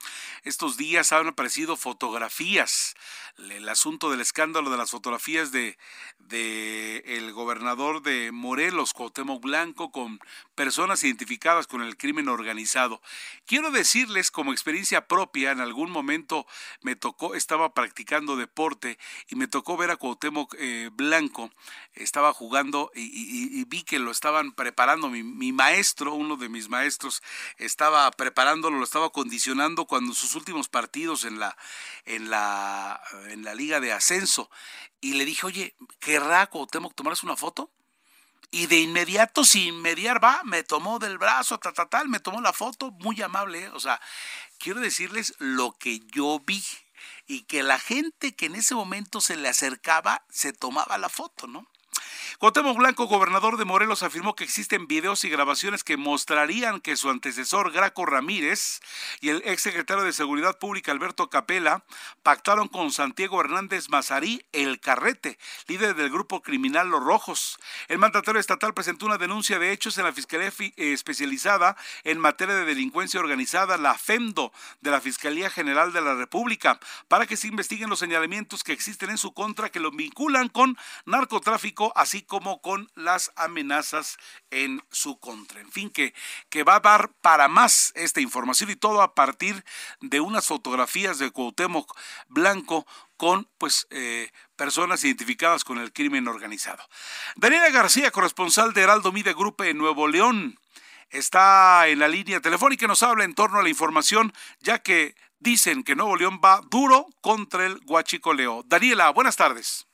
Estos días han aparecido fotografías el asunto del escándalo de las fotografías de, de el gobernador de Morelos, Cuauhtémoc Blanco, con personas identificadas con el crimen organizado. Quiero decirles como experiencia propia, en algún momento me tocó, estaba practicando deporte y me tocó ver a Cuauhtémoc eh, Blanco, estaba jugando y, vi que lo estaban preparando, mi, mi maestro, uno de mis maestros, estaba preparándolo, lo estaba condicionando cuando sus últimos partidos en la, en la en la liga de ascenso y le dije, oye, ¿querrá Cuauhtémoc tomarse una foto? Y de inmediato, sin mediar, va, me tomó del brazo, tal, tal, tal, me tomó la foto, muy amable. ¿eh? O sea, quiero decirles lo que yo vi y que la gente que en ese momento se le acercaba se tomaba la foto, ¿no? Cuauhtémoc Blanco, gobernador de Morelos, afirmó que existen videos y grabaciones que mostrarían que su antecesor Graco Ramírez y el exsecretario de Seguridad Pública Alberto Capela pactaron con Santiago Hernández Mazarí el Carrete, líder del grupo criminal Los Rojos. El mandatario estatal presentó una denuncia de hechos en la Fiscalía eh, Especializada en materia de delincuencia organizada, la FEMDO, de la Fiscalía General de la República, para que se investiguen los señalamientos que existen en su contra que lo vinculan con narcotráfico, así como con las amenazas en su contra. En fin, que, que va a dar para más esta información y todo a partir de unas fotografías de Cuauhtémoc Blanco con pues eh, personas identificadas con el crimen organizado. Daniela García, corresponsal de Heraldo Media Group en Nuevo León, está en la línea telefónica y nos habla en torno a la información, ya que dicen que Nuevo León va duro contra el guachicoleo. Daniela, buenas tardes.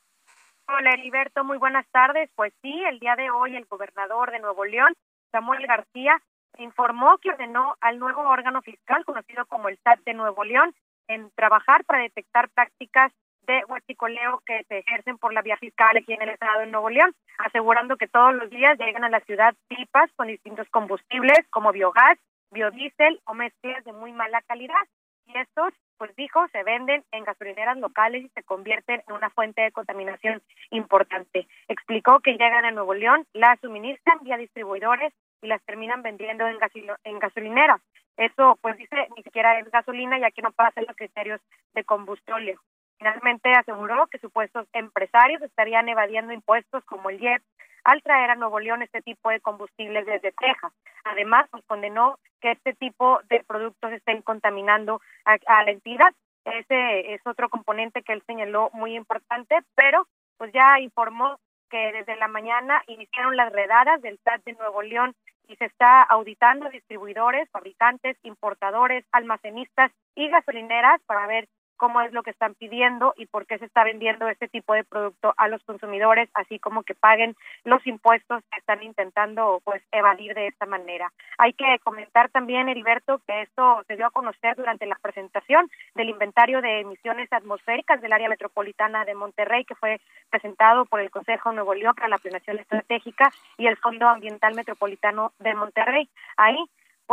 Hola, Heriberto, muy buenas tardes. Pues sí, el día de hoy el gobernador de Nuevo León, Samuel García, informó que ordenó al nuevo órgano fiscal, conocido como el SAT de Nuevo León, en trabajar para detectar prácticas de huachicoleo que se ejercen por la vía fiscal aquí en el estado de Nuevo León, asegurando que todos los días llegan a la ciudad pipas con distintos combustibles como biogás, biodiesel o mezclas de muy mala calidad. Y estos pues dijo, se venden en gasolineras locales y se convierten en una fuente de contaminación importante. Explicó que llegan a Nuevo León, las suministran vía distribuidores y las terminan vendiendo en, en gasolineras. Eso, pues dice, ni siquiera es gasolina, ya que no pasa los criterios de combustible. Finalmente aseguró que supuestos empresarios estarían evadiendo impuestos como el IEP al traer a Nuevo León este tipo de combustibles desde Texas. Además, pues condenó que este tipo de productos estén contaminando a, la entidad. Ese es otro componente que él señaló muy importante, pero pues ya informó que desde la mañana iniciaron las redadas del SAT de Nuevo León y se está auditando distribuidores, fabricantes, importadores, almacenistas y gasolineras para ver cómo es lo que están pidiendo y por qué se está vendiendo este tipo de producto a los consumidores, así como que paguen los impuestos que están intentando pues evadir de esta manera. Hay que comentar también, Heriberto, que esto se dio a conocer durante la presentación del inventario de emisiones atmosféricas del área metropolitana de Monterrey, que fue presentado por el Consejo Nuevo León para la Planeación Estratégica y el Fondo Ambiental Metropolitano de Monterrey. Ahí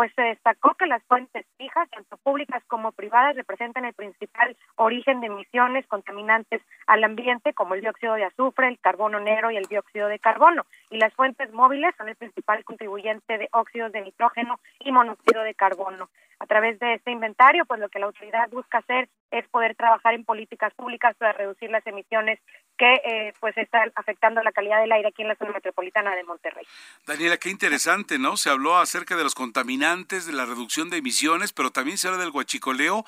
pues se destacó que las fuentes fijas, tanto públicas como privadas, representan el principal origen de emisiones contaminantes al ambiente, como el dióxido de azufre, el carbono negro y el dióxido de carbono. Y las fuentes móviles son el principal contribuyente de óxidos de nitrógeno y monóxido de carbono a través de este inventario, pues lo que la autoridad busca hacer es poder trabajar en políticas públicas para reducir las emisiones que eh, pues están afectando la calidad del aire aquí en la zona metropolitana de Monterrey. Daniela, qué interesante, ¿no? Se habló acerca de los contaminantes, de la reducción de emisiones, pero también se habla del guachicoleo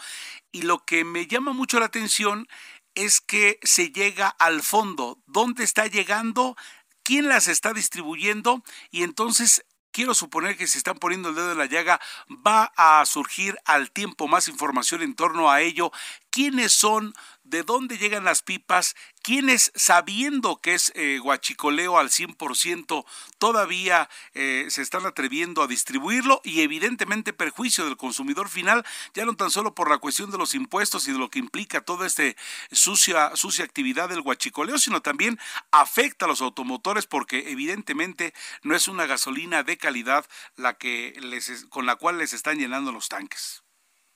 y lo que me llama mucho la atención es que se llega al fondo, dónde está llegando, quién las está distribuyendo y entonces quiero suponer que si están poniendo el dedo en la llaga, va a surgir al tiempo más información en torno a ello. ¿Quiénes son de dónde llegan las pipas, quienes sabiendo que es eh, guachicoleo al 100% todavía eh, se están atreviendo a distribuirlo y evidentemente perjuicio del consumidor final, ya no tan solo por la cuestión de los impuestos y de lo que implica toda esta sucia, sucia actividad del guachicoleo, sino también afecta a los automotores porque evidentemente no es una gasolina de calidad la que les, con la cual les están llenando los tanques.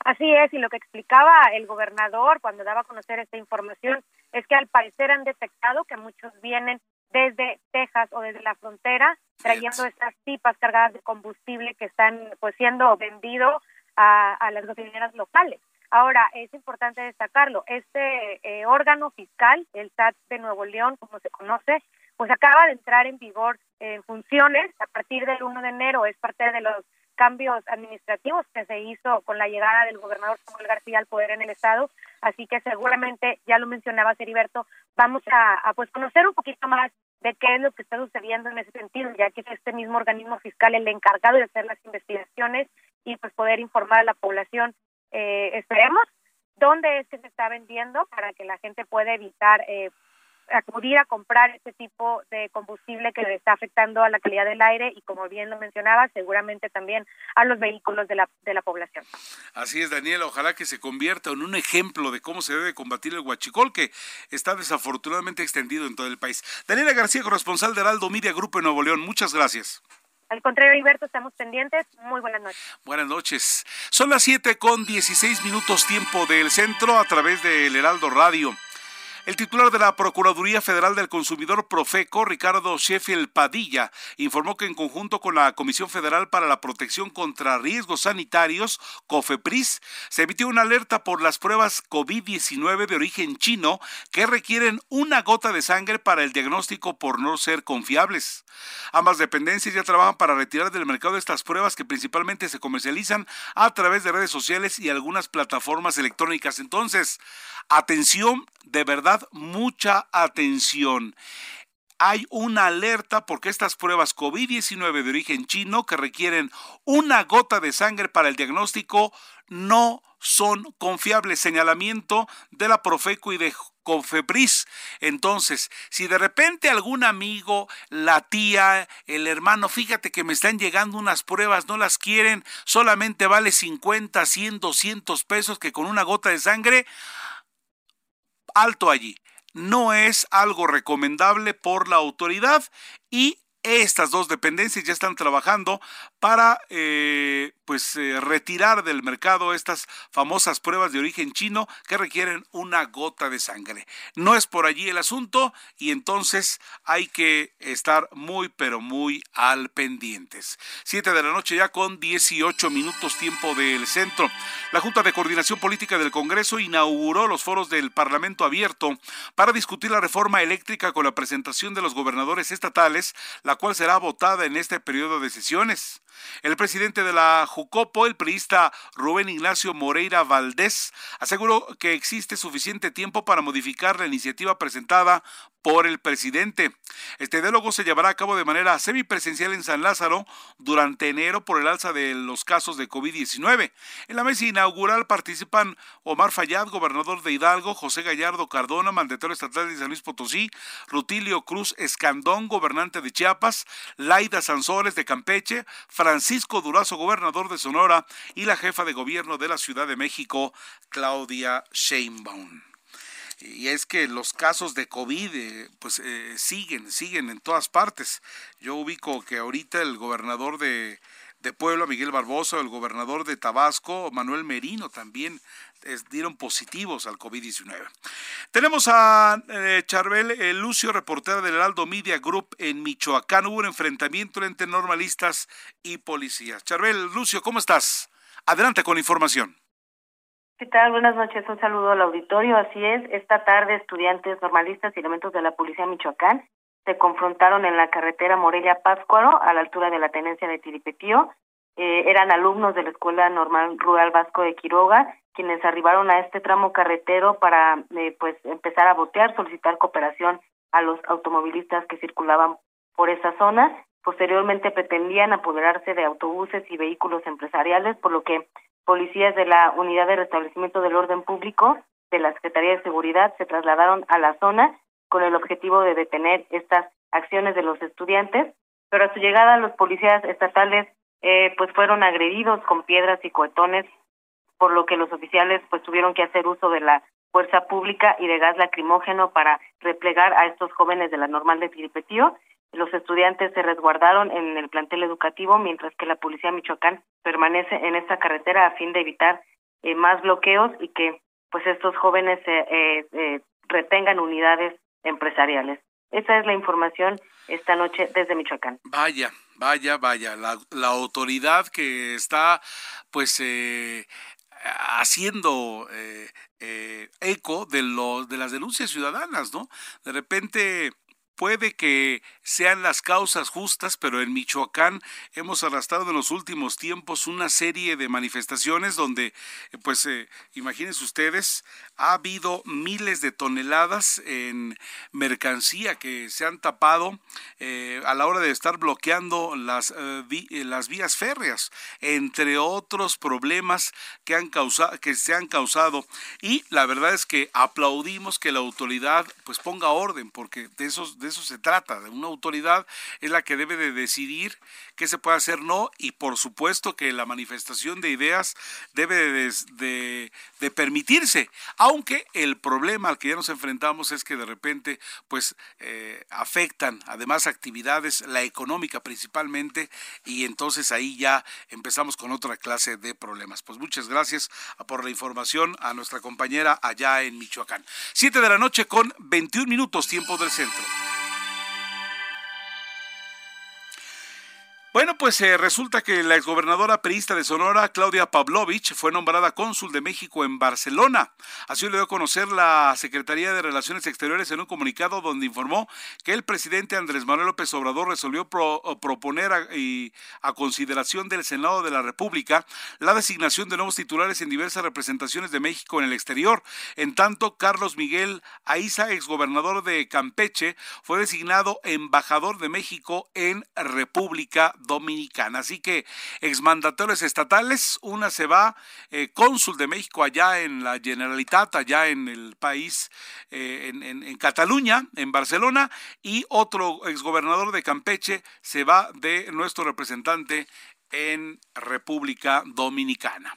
Así es, y lo que explicaba el gobernador cuando daba a conocer esta información es que al parecer han detectado que muchos vienen desde Texas o desde la frontera trayendo estas pipas cargadas de combustible que están pues siendo vendido a, las gasolineras locales. Ahora, es importante destacarlo, este eh, órgano fiscal, el SAT de Nuevo León, como se conoce, pues acaba de entrar en vigor en funciones a partir del 1 de enero, es parte de los cambios administrativos que se hizo con la llegada del gobernador Samuel García al poder en el estado, así que seguramente ya lo mencionaba Heriberto, vamos a, pues conocer un poquito más de qué es lo que está sucediendo en ese sentido, ya que es este mismo organismo fiscal el encargado de hacer las investigaciones y pues poder informar a la población, eh, esperemos, dónde es que se está vendiendo para que la gente pueda evitar eh, acudir a comprar este tipo de combustible que le está afectando a la calidad del aire y como bien lo mencionaba, seguramente también a los vehículos de la, de la población. Así es, Daniela, ojalá que se convierta en un ejemplo de cómo se debe combatir el huachicol que está desafortunadamente extendido en todo el país. Daniela García, corresponsal de Heraldo Media Grupo en Nuevo León, muchas gracias. Al contrario, Alberto, estamos pendientes. Muy buenas noches. Buenas noches. Son las 7 con 16 minutos tiempo del centro a través del Heraldo Radio. El titular de la Procuraduría Federal del Consumidor Profeco, Ricardo Sheffield Padilla, informó que en conjunto con la Comisión Federal para la Protección contra Riesgos Sanitarios, COFEPRIS, se emitió una alerta por las pruebas COVID-19 de origen chino que requieren una gota de sangre para el diagnóstico por no ser confiables. Ambas dependencias ya trabajan para retirar del mercado estas pruebas que principalmente se comercializan a través de redes sociales y algunas plataformas electrónicas. Entonces, atención, de verdad, mucha atención hay una alerta porque estas pruebas COVID-19 de origen chino que requieren una gota de sangre para el diagnóstico no son confiables. Señalamiento de la Profeco y de Confepris. Entonces, si de repente algún amigo, la tía, el hermano, fíjate que me están llegando unas pruebas, no las quieren, solamente vale 50, 100, 200 pesos que con una gota de sangre, alto allí. No es algo recomendable por la autoridad y estas dos dependencias ya están trabajando para eh, pues eh, retirar del mercado estas famosas pruebas de origen chino que requieren una gota de sangre. No es por allí el asunto y entonces hay que estar muy pero muy al pendientes. Siete de la noche ya con 18 minutos tiempo del centro. La Junta de Coordinación Política del Congreso inauguró los foros del Parlamento abierto para discutir la reforma eléctrica con la presentación de los gobernadores estatales, la cual será votada en este periodo de sesiones. El presidente de la Jucopo, el priista Rubén Ignacio Moreira Valdés, aseguró que existe suficiente tiempo para modificar la iniciativa presentada por el presidente. Este diálogo se llevará a cabo de manera semipresencial en San Lázaro durante enero por el alza de los casos de COVID-19. En la mesa inaugural participan Omar Fayad, gobernador de Hidalgo, José Gallardo Cardona, mandatario estatal de San Luis Potosí, Rutilio Cruz Escandón, gobernante de Chiapas, Laida Sansores de Campeche, Francisco Durazo, gobernador de Sonora, y la jefa de gobierno de la Ciudad de México, Claudia Sheinbaum y es que los casos de COVID eh, pues eh, siguen, siguen en todas partes. Yo ubico que ahorita el gobernador de, de Puebla, Miguel Barbosa, el gobernador de Tabasco, Manuel Merino también dieron positivos al COVID-19. Tenemos a eh, Charbel eh, Lucio, reportera del Heraldo Media Group en Michoacán. Hubo un enfrentamiento entre normalistas y policías. Charbel Lucio, ¿cómo estás? Adelante con información. ¿Qué tal? Buenas noches. Un saludo al auditorio. Así es, esta tarde estudiantes normalistas y elementos de la Policía Michoacán se confrontaron en la carretera Morelia-Páscuaro a la altura de la tenencia de Tiripetío. Eh, eran alumnos de la Escuela Normal Rural Vasco de Quiroga quienes arribaron a este tramo carretero para eh, pues empezar a botear, solicitar cooperación a los automovilistas que circulaban por esa zona. Posteriormente pretendían apoderarse de autobuses y vehículos empresariales, por lo que policías de la Unidad de Restablecimiento del Orden Público de la Secretaría de Seguridad se trasladaron a la zona con el objetivo de detener estas acciones de los estudiantes, pero a su llegada los policías estatales eh, pues fueron agredidos con piedras y cohetones por lo que los oficiales pues tuvieron que hacer uso de la fuerza pública y de gas lacrimógeno para replegar a estos jóvenes de la normal de Filipetío. Los estudiantes se resguardaron en el plantel educativo, mientras que la policía Michoacán permanece en esta carretera a fin de evitar eh, más bloqueos y que pues estos jóvenes eh, eh, retengan unidades empresariales. Esa es la información esta noche desde Michoacán. Vaya, vaya, vaya, la, la autoridad que está pues eh, haciendo eh, eh, eco de, los, de las denuncias ciudadanas, ¿no? De repente puede que sean las causas justas, pero en Michoacán hemos arrastrado en los últimos tiempos una serie de manifestaciones donde, pues, eh, imagínense ustedes, ha habido miles de toneladas en mercancía que se han tapado eh, a la hora de estar bloqueando las, eh, las vías férreas, entre otros problemas que, han causado, que se han causado. Y la verdad es que aplaudimos que la autoridad pues ponga orden, porque de, esos, de eso se trata, de una autoridad es la que debe de decidir qué se puede hacer, no, y por supuesto que la manifestación de ideas debe de, permitirse aunque el problema al que ya nos enfrentamos es que de repente pues eh, afectan además actividades, la económica principalmente, y entonces ahí ya empezamos con otra clase de problemas. Pues muchas gracias por la información a nuestra compañera allá en Michoacán. Siete de la noche con 21 minutos tiempo del centro. Bueno, pues eh, resulta que la exgobernadora perista de Sonora, Claudia Pavlovich, fue nombrada cónsul de México en Barcelona. Así lo dio a conocer la Secretaría de Relaciones Exteriores en un comunicado donde informó que el presidente Andrés Manuel López Obrador resolvió proponer a, y, a consideración del Senado de la República la designación de nuevos titulares en diversas representaciones de México en el exterior. En tanto, Carlos Miguel Aiza, exgobernador de Campeche, fue designado embajador de México en República Dominicana. Así que exmandatarios estatales, una se va eh, cónsul de México allá en la Generalitat, allá en el país, eh, en, en Cataluña, en Barcelona, y otro exgobernador de Campeche se va de nuestro representante en República Dominicana.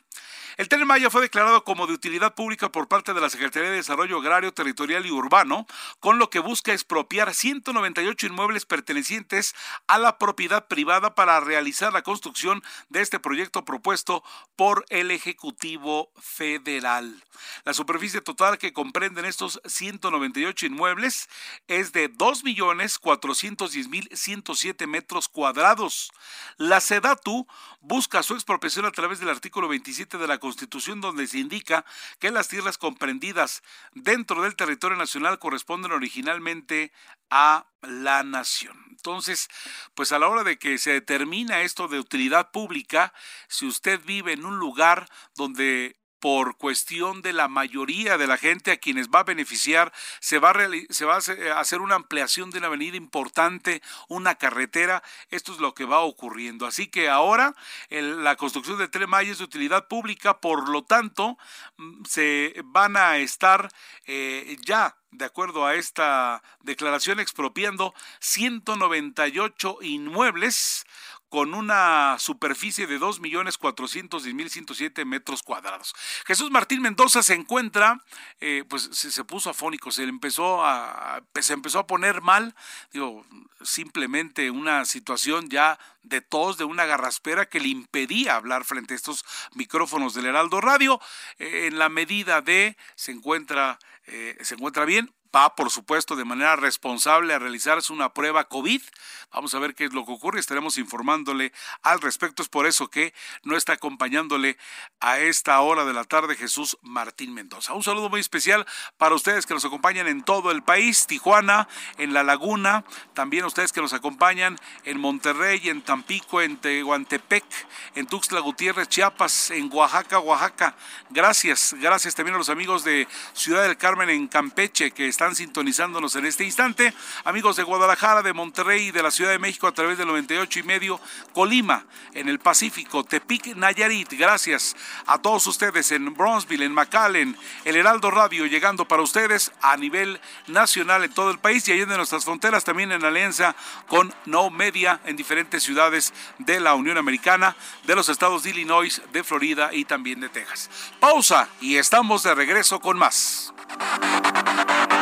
El Tren Maya fue declarado como de utilidad pública por parte de la Secretaría de Desarrollo Agrario, Territorial y Urbano, con lo que busca expropiar 198 inmuebles pertenecientes a la propiedad privada para realizar la construcción de este proyecto propuesto por el Ejecutivo Federal. La superficie total que comprenden estos 198 inmuebles es de 2.410.107 metros cuadrados. La SEDATU busca su expropiación a través del artículo 27 de la Constitución Constitución donde se indica que las tierras comprendidas dentro del territorio nacional corresponden originalmente a la nación. Entonces, pues a la hora de que se determina esto de utilidad pública, si usted vive en un lugar donde por cuestión de la mayoría de la gente a quienes va a beneficiar, se va a, se va a hacer una ampliación de una avenida importante, una carretera, esto es lo que va ocurriendo. Así que ahora la construcción de Tren es de utilidad pública, por lo tanto, mm, se van a estar eh, ya de acuerdo a esta declaración, expropiando 198 inmuebles con una superficie de 2.410.107 metros cuadrados. Jesús Martín Mendoza se encuentra, eh, pues se, puso afónico, se empezó a, se empezó a poner mal, digo, simplemente una situación ya de tos, de una garraspera que le impedía hablar frente a estos micrófonos del Heraldo Radio. Eh, en la medida de se encuentra, eh, se encuentra bien, va, por supuesto, de manera responsable a realizarse una prueba COVID. Vamos a ver qué es lo que ocurre. Estaremos informándole al respecto. Es por eso que no está acompañándole a esta hora de la tarde Jesús Martín Mendoza. Un saludo muy especial para ustedes que nos acompañan en todo el país, Tijuana, en La Laguna, también ustedes que nos acompañan en Monterrey, en Tampico, en Tehuantepec, en Tuxtla Gutiérrez, Chiapas, en Oaxaca, Oaxaca. Gracias, gracias también a los amigos de Ciudad del Carmen en Campeche que sintonizándonos en este instante. Amigos de Guadalajara, de Monterrey de la Ciudad de México a través del 98 y medio, Colima, en el Pacífico, Tepic, Nayarit. Gracias a todos ustedes en Bronzeville, en McAllen, el Heraldo Radio, llegando para ustedes a nivel nacional en todo el país y allá de nuestras fronteras, también en alianza con No Media en diferentes ciudades de la Unión Americana, de los estados de Illinois, de Florida y también de Texas. Pausa y estamos de regreso con más.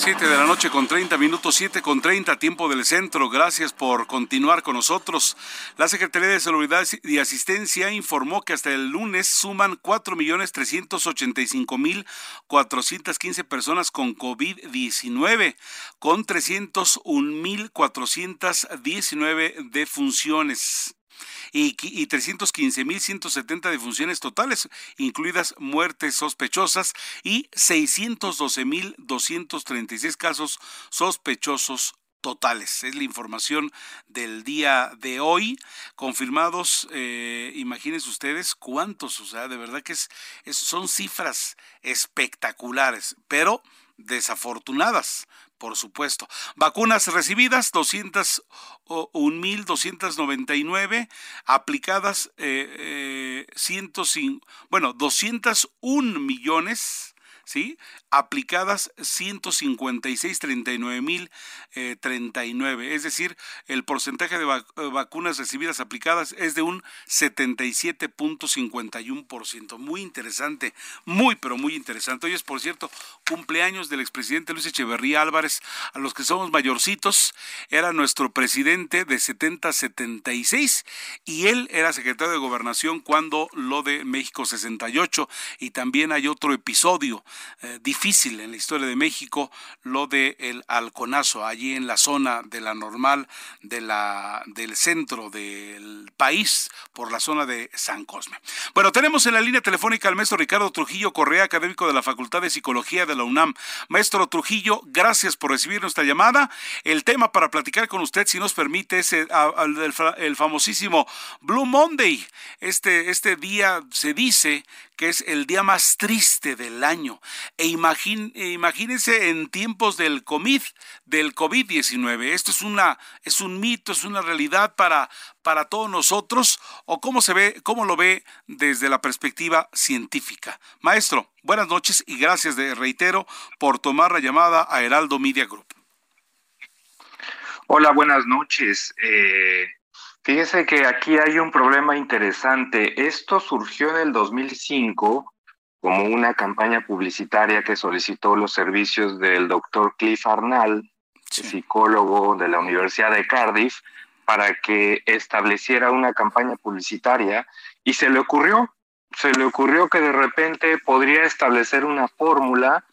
7 de la noche con 30 minutos, 7 con 30, tiempo del centro. Gracias por continuar con nosotros. La Secretaría de Salud y Asistencia informó que hasta el lunes suman 4.385.415 personas con COVID-19, con 301.419 defunciones y, y 315.170 defunciones totales, incluidas muertes sospechosas y 612.236 casos sospechosos totales. Es la información del día de hoy. Confirmados, eh, imagínense ustedes cuántos, o sea, de verdad que es, son cifras espectaculares, pero desafortunadas, por supuesto. Vacunas recibidas, 201.299, aplicadas, eh, eh, bueno, 201 millones ¿sí? Aplicadas 156, 39 mil 39. Es decir, el porcentaje de eh, vacunas recibidas aplicadas es de un 77.51%. Muy interesante, muy, pero muy interesante. Hoy es, por cierto, cumpleaños del expresidente Luis Echeverría Álvarez. A los que somos mayorcitos, era nuestro presidente de 70-76 y él era secretario de Gobernación cuando lo de México 68. Y también hay otro episodio eh, difícil en la historia de México, lo de el halconazo, allí en la zona de la normal de la, del centro del país, por la zona de San Cosme. Bueno, tenemos en la línea telefónica al maestro Ricardo Trujillo Correa, académico de la Facultad de Psicología de la UNAM. Maestro Trujillo, gracias por recibir nuestra llamada. El tema para platicar con usted, si nos permite, es el, el famosísimo Blue Monday. Este, este día se dice que es el día más triste del año. E, e imagínense en tiempos del COVID, del COVID-19. Esto es una es un mito, es una realidad para para todos nosotros o cómo se ve, cómo lo ve desde la perspectiva científica. Maestro, buenas noches y gracias reitero por tomar la llamada a Heraldo Media Group. Hola, buenas noches. Eh, Fíjese que aquí hay un problema interesante. Esto surgió en el 2005 como una campaña publicitaria que solicitó los servicios del doctor Cliff Arnall, psicólogo de la Universidad de Cardiff, para que estableciera una campaña publicitaria. Y se le ocurrió, se le ocurrió que de repente podría establecer una fórmula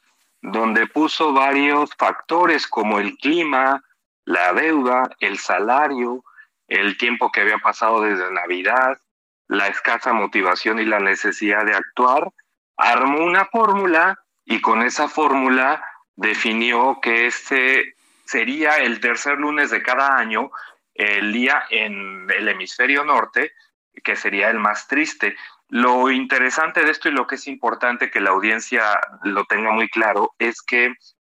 donde puso varios factores como el clima, la deuda, el salario, el tiempo que había pasado desde Navidad, la escasa motivación y la necesidad de actuar, armó una fórmula y con esa fórmula definió que este sería el tercer lunes de cada año, el día en el hemisferio norte, que sería el más triste. Lo interesante de esto y lo que es importante que la audiencia lo tenga muy claro es que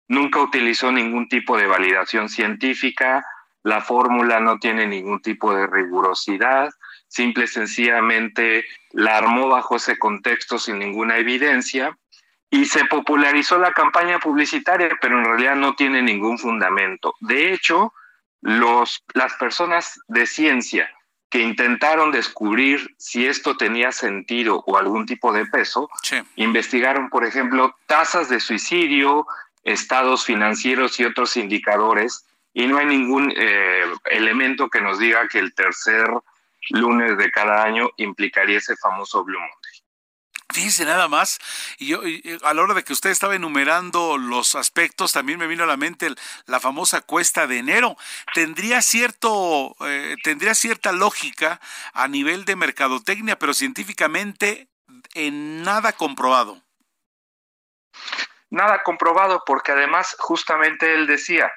nunca utilizó ningún tipo de validación científica, la fórmula no tiene ningún tipo de rigurosidad, simple y sencillamente la armó bajo ese contexto sin ninguna evidencia y se popularizó la campaña publicitaria, pero en realidad no tiene ningún fundamento. De hecho, los, las personas de ciencia que intentaron descubrir si esto tenía sentido o algún tipo de peso, investigaron, por ejemplo, tasas de suicidio, estados financieros y otros indicadores, y no hay ningún eh, elemento que nos diga que el tercer lunes de cada año implicaría ese famoso Blue Monday. Fíjense nada más, y yo a la hora de que usted estaba enumerando los aspectos, también me vino a la mente la famosa cuesta de enero. Tendría cierto, eh, tendría cierta lógica a nivel de mercadotecnia, pero científicamente en nada comprobado. Nada comprobado, porque además justamente él decía,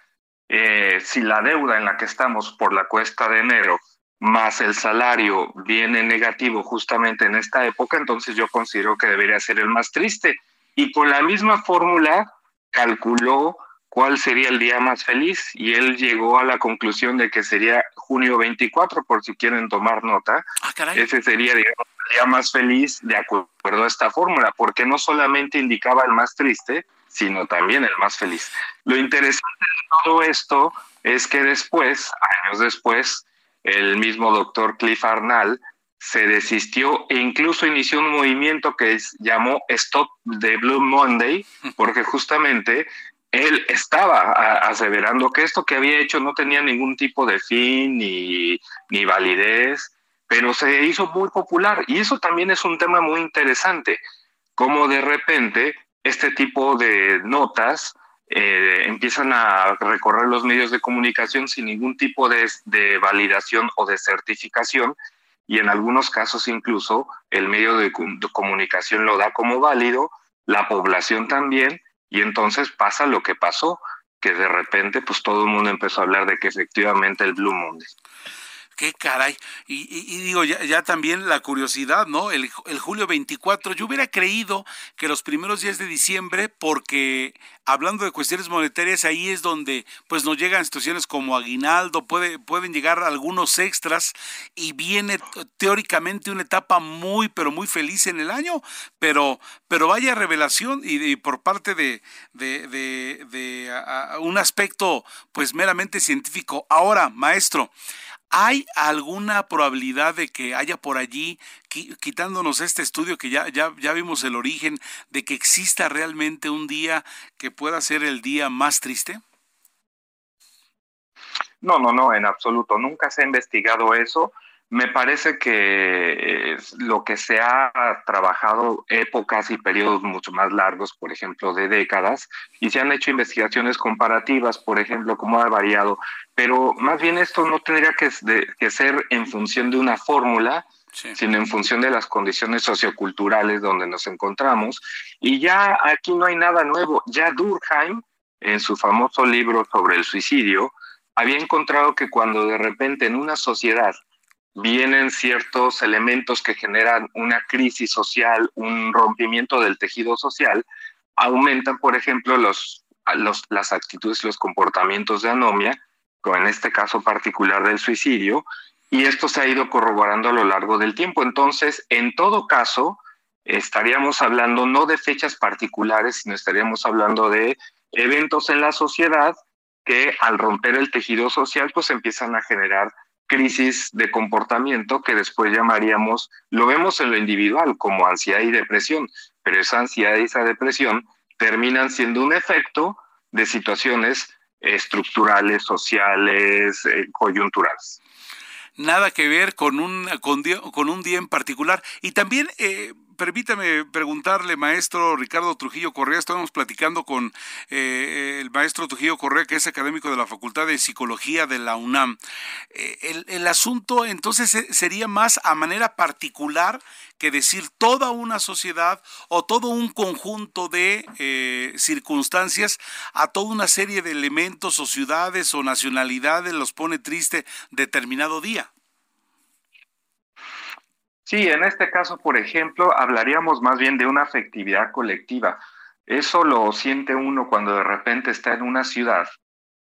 eh, si la deuda en la que estamos por la cuesta de enero más el salario viene negativo justamente en esta época, entonces yo considero que debería ser el más triste. Y con la misma fórmula calculó cuál sería el día más feliz y él llegó a la conclusión de que sería junio 24, por si quieren tomar nota. Ah, Ese sería, digamos, el día más feliz de acuerdo a esta fórmula, porque no solamente indicaba el más triste, sino también el más feliz. Lo interesante de todo esto es que después, años después, el mismo doctor Cliff Arnall se desistió e incluso inició un movimiento que llamó Stop the Blue Monday, [LAUGHS] porque justamente él estaba aseverando que esto que había hecho no tenía ningún tipo de fin ni, ni validez, pero se hizo muy popular. Y eso también es un tema muy interesante, como de repente este tipo de notas eh, empiezan a recorrer los medios de comunicación sin ningún tipo de, de, validación o de certificación y en algunos casos incluso el medio de, comunicación lo da como válido, la población también y entonces pasa lo que pasó, que de repente pues todo el mundo empezó a hablar de que efectivamente el Blue Monday qué caray. Y, digo, ya, ya, también la curiosidad, ¿no? El, julio 24, yo hubiera creído que los primeros días de diciembre, porque hablando de cuestiones monetarias, ahí es donde pues nos llegan situaciones como aguinaldo, puede, pueden llegar algunos extras y viene teóricamente una etapa muy, pero muy feliz en el año, pero, pero vaya revelación y, por parte de, de, de un aspecto pues meramente científico. Ahora, maestro, ¿Hay alguna probabilidad de que haya por allí, quitándonos este estudio que ya, ya, ya vimos el origen, de que exista realmente un día que pueda ser el día más triste? No, no, no, en absoluto. Nunca se ha investigado eso. Me parece que lo que se ha trabajado épocas y periodos mucho más largos, por ejemplo, de décadas, y se han hecho investigaciones comparativas, por ejemplo, cómo ha variado, pero más bien esto no tendría que, ser en función de una fórmula, sino en función de las condiciones socioculturales donde nos encontramos. Y ya aquí no hay nada nuevo. Ya Durkheim, en su famoso libro sobre el suicidio, había encontrado que cuando de repente en una sociedad vienen ciertos elementos que generan una crisis social, un rompimiento del tejido social, aumentan, por ejemplo, los, las actitudes y los comportamientos de anomia, como en este caso particular del suicidio, y esto se ha ido corroborando a lo largo del tiempo. Entonces, en todo caso, estaríamos hablando no de fechas particulares, sino estaríamos hablando de eventos en la sociedad que al romper el tejido social, pues empiezan a generar crisis de comportamiento que después llamaríamos, lo vemos en lo individual como ansiedad y depresión, pero esa ansiedad y esa depresión terminan siendo un efecto de situaciones estructurales, sociales, eh, coyunturales nada que ver con un, con, con, un día en particular. Y también, eh, permítame preguntarle, maestro Ricardo Trujillo Correa, estábamos platicando con eh, el maestro Trujillo Correa, que es académico de la Facultad de Psicología de la UNAM. Eh, el, asunto entonces eh, sería más a manera particular que decir toda una sociedad o todo un conjunto de circunstancias a toda una serie de elementos o ciudades o nacionalidades los pone triste determinado día. Sí, en este caso, por ejemplo, hablaríamos más bien de una afectividad colectiva. Eso lo siente uno cuando de repente está en una ciudad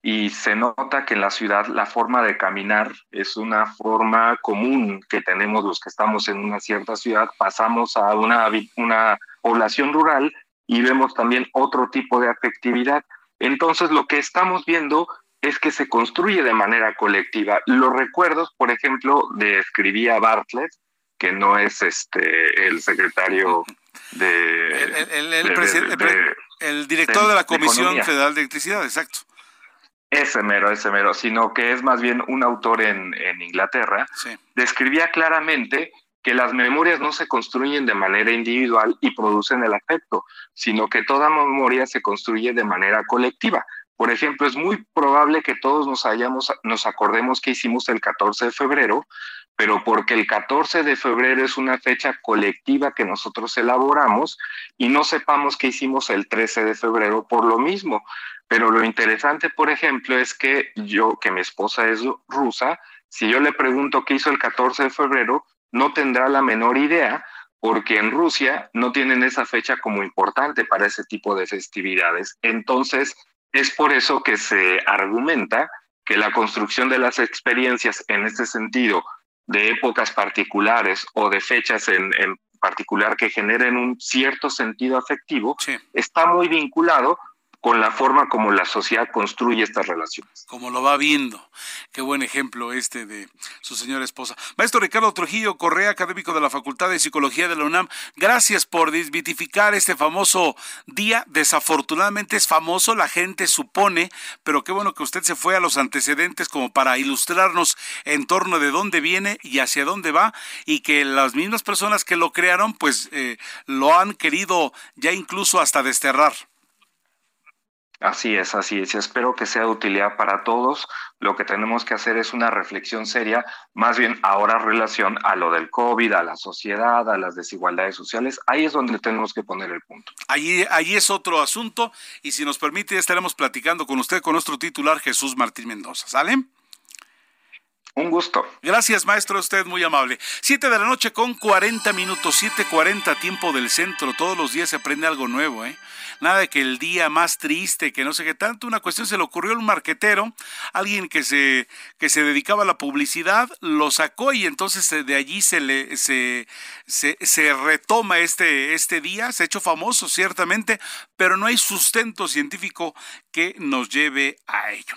y se nota que en la ciudad la forma de caminar es una forma común que tenemos los que estamos en una cierta ciudad, pasamos a una, una población rural y vemos también otro tipo de afectividad. Entonces lo que estamos viendo es que se construye de manera colectiva. Los recuerdos, por ejemplo, de escribía Bartlett, que no es este el secretario de el, director de, la Comisión Federal de Electricidad, exacto. Ese mero, ese mero, sino que es más bien un autor en, en Inglaterra, describía claramente que las memorias no se construyen de manera individual y producen el afecto, sino que toda memoria se construye de manera colectiva. Por ejemplo, es muy probable que todos nos hayamos, nos acordemos que hicimos el 14 de febrero, pero porque el 14 de febrero es una fecha colectiva que nosotros elaboramos y no sepamos qué hicimos el 13 de febrero por lo mismo. Pero lo interesante, por ejemplo, es que yo, que mi esposa es rusa, si yo le pregunto qué hizo el 14 de febrero, no tendrá la menor idea porque en Rusia no tienen esa fecha como importante para ese tipo de festividades. Entonces, es por eso que se argumenta que la construcción de las experiencias en este sentido de épocas particulares o de fechas en, particular que generen un cierto sentido afectivo, está muy vinculado con la forma como la sociedad construye estas relaciones. Como lo va viendo. Qué buen ejemplo este de su señora esposa. Maestro Ricardo Trujillo Correa, académico de la Facultad de Psicología de la UNAM, gracias por desmitificar este famoso día. Desafortunadamente es famoso, la gente supone, pero qué bueno que usted se fue a los antecedentes como para ilustrarnos en torno de dónde viene y hacia dónde va y que las mismas personas que lo crearon pues eh, lo han querido ya incluso hasta desterrar. Así es, así es. Espero que sea de utilidad para todos. Lo que tenemos que hacer es una reflexión seria, más bien ahora relación a lo del COVID, a la sociedad, a las desigualdades sociales. Ahí es donde tenemos que poner el punto. Ahí es otro asunto y si nos permite estaremos platicando con usted, con nuestro titular Jesús Martín Mendoza. ¿Sale? Un gusto. Gracias, maestro, usted muy amable. Siete de la noche con 40 minutos, 7.40 tiempo del centro. Todos los días se aprende algo nuevo, ¿eh? nada de que el día más triste, que no sé qué tanto, una cuestión se le ocurrió a un marquetero, alguien que se, que se dedicaba a la publicidad, lo sacó y entonces eh, de allí se le se, se, retoma este, este día, se ha hecho famoso ciertamente, pero no hay sustento científico que nos lleve a ello.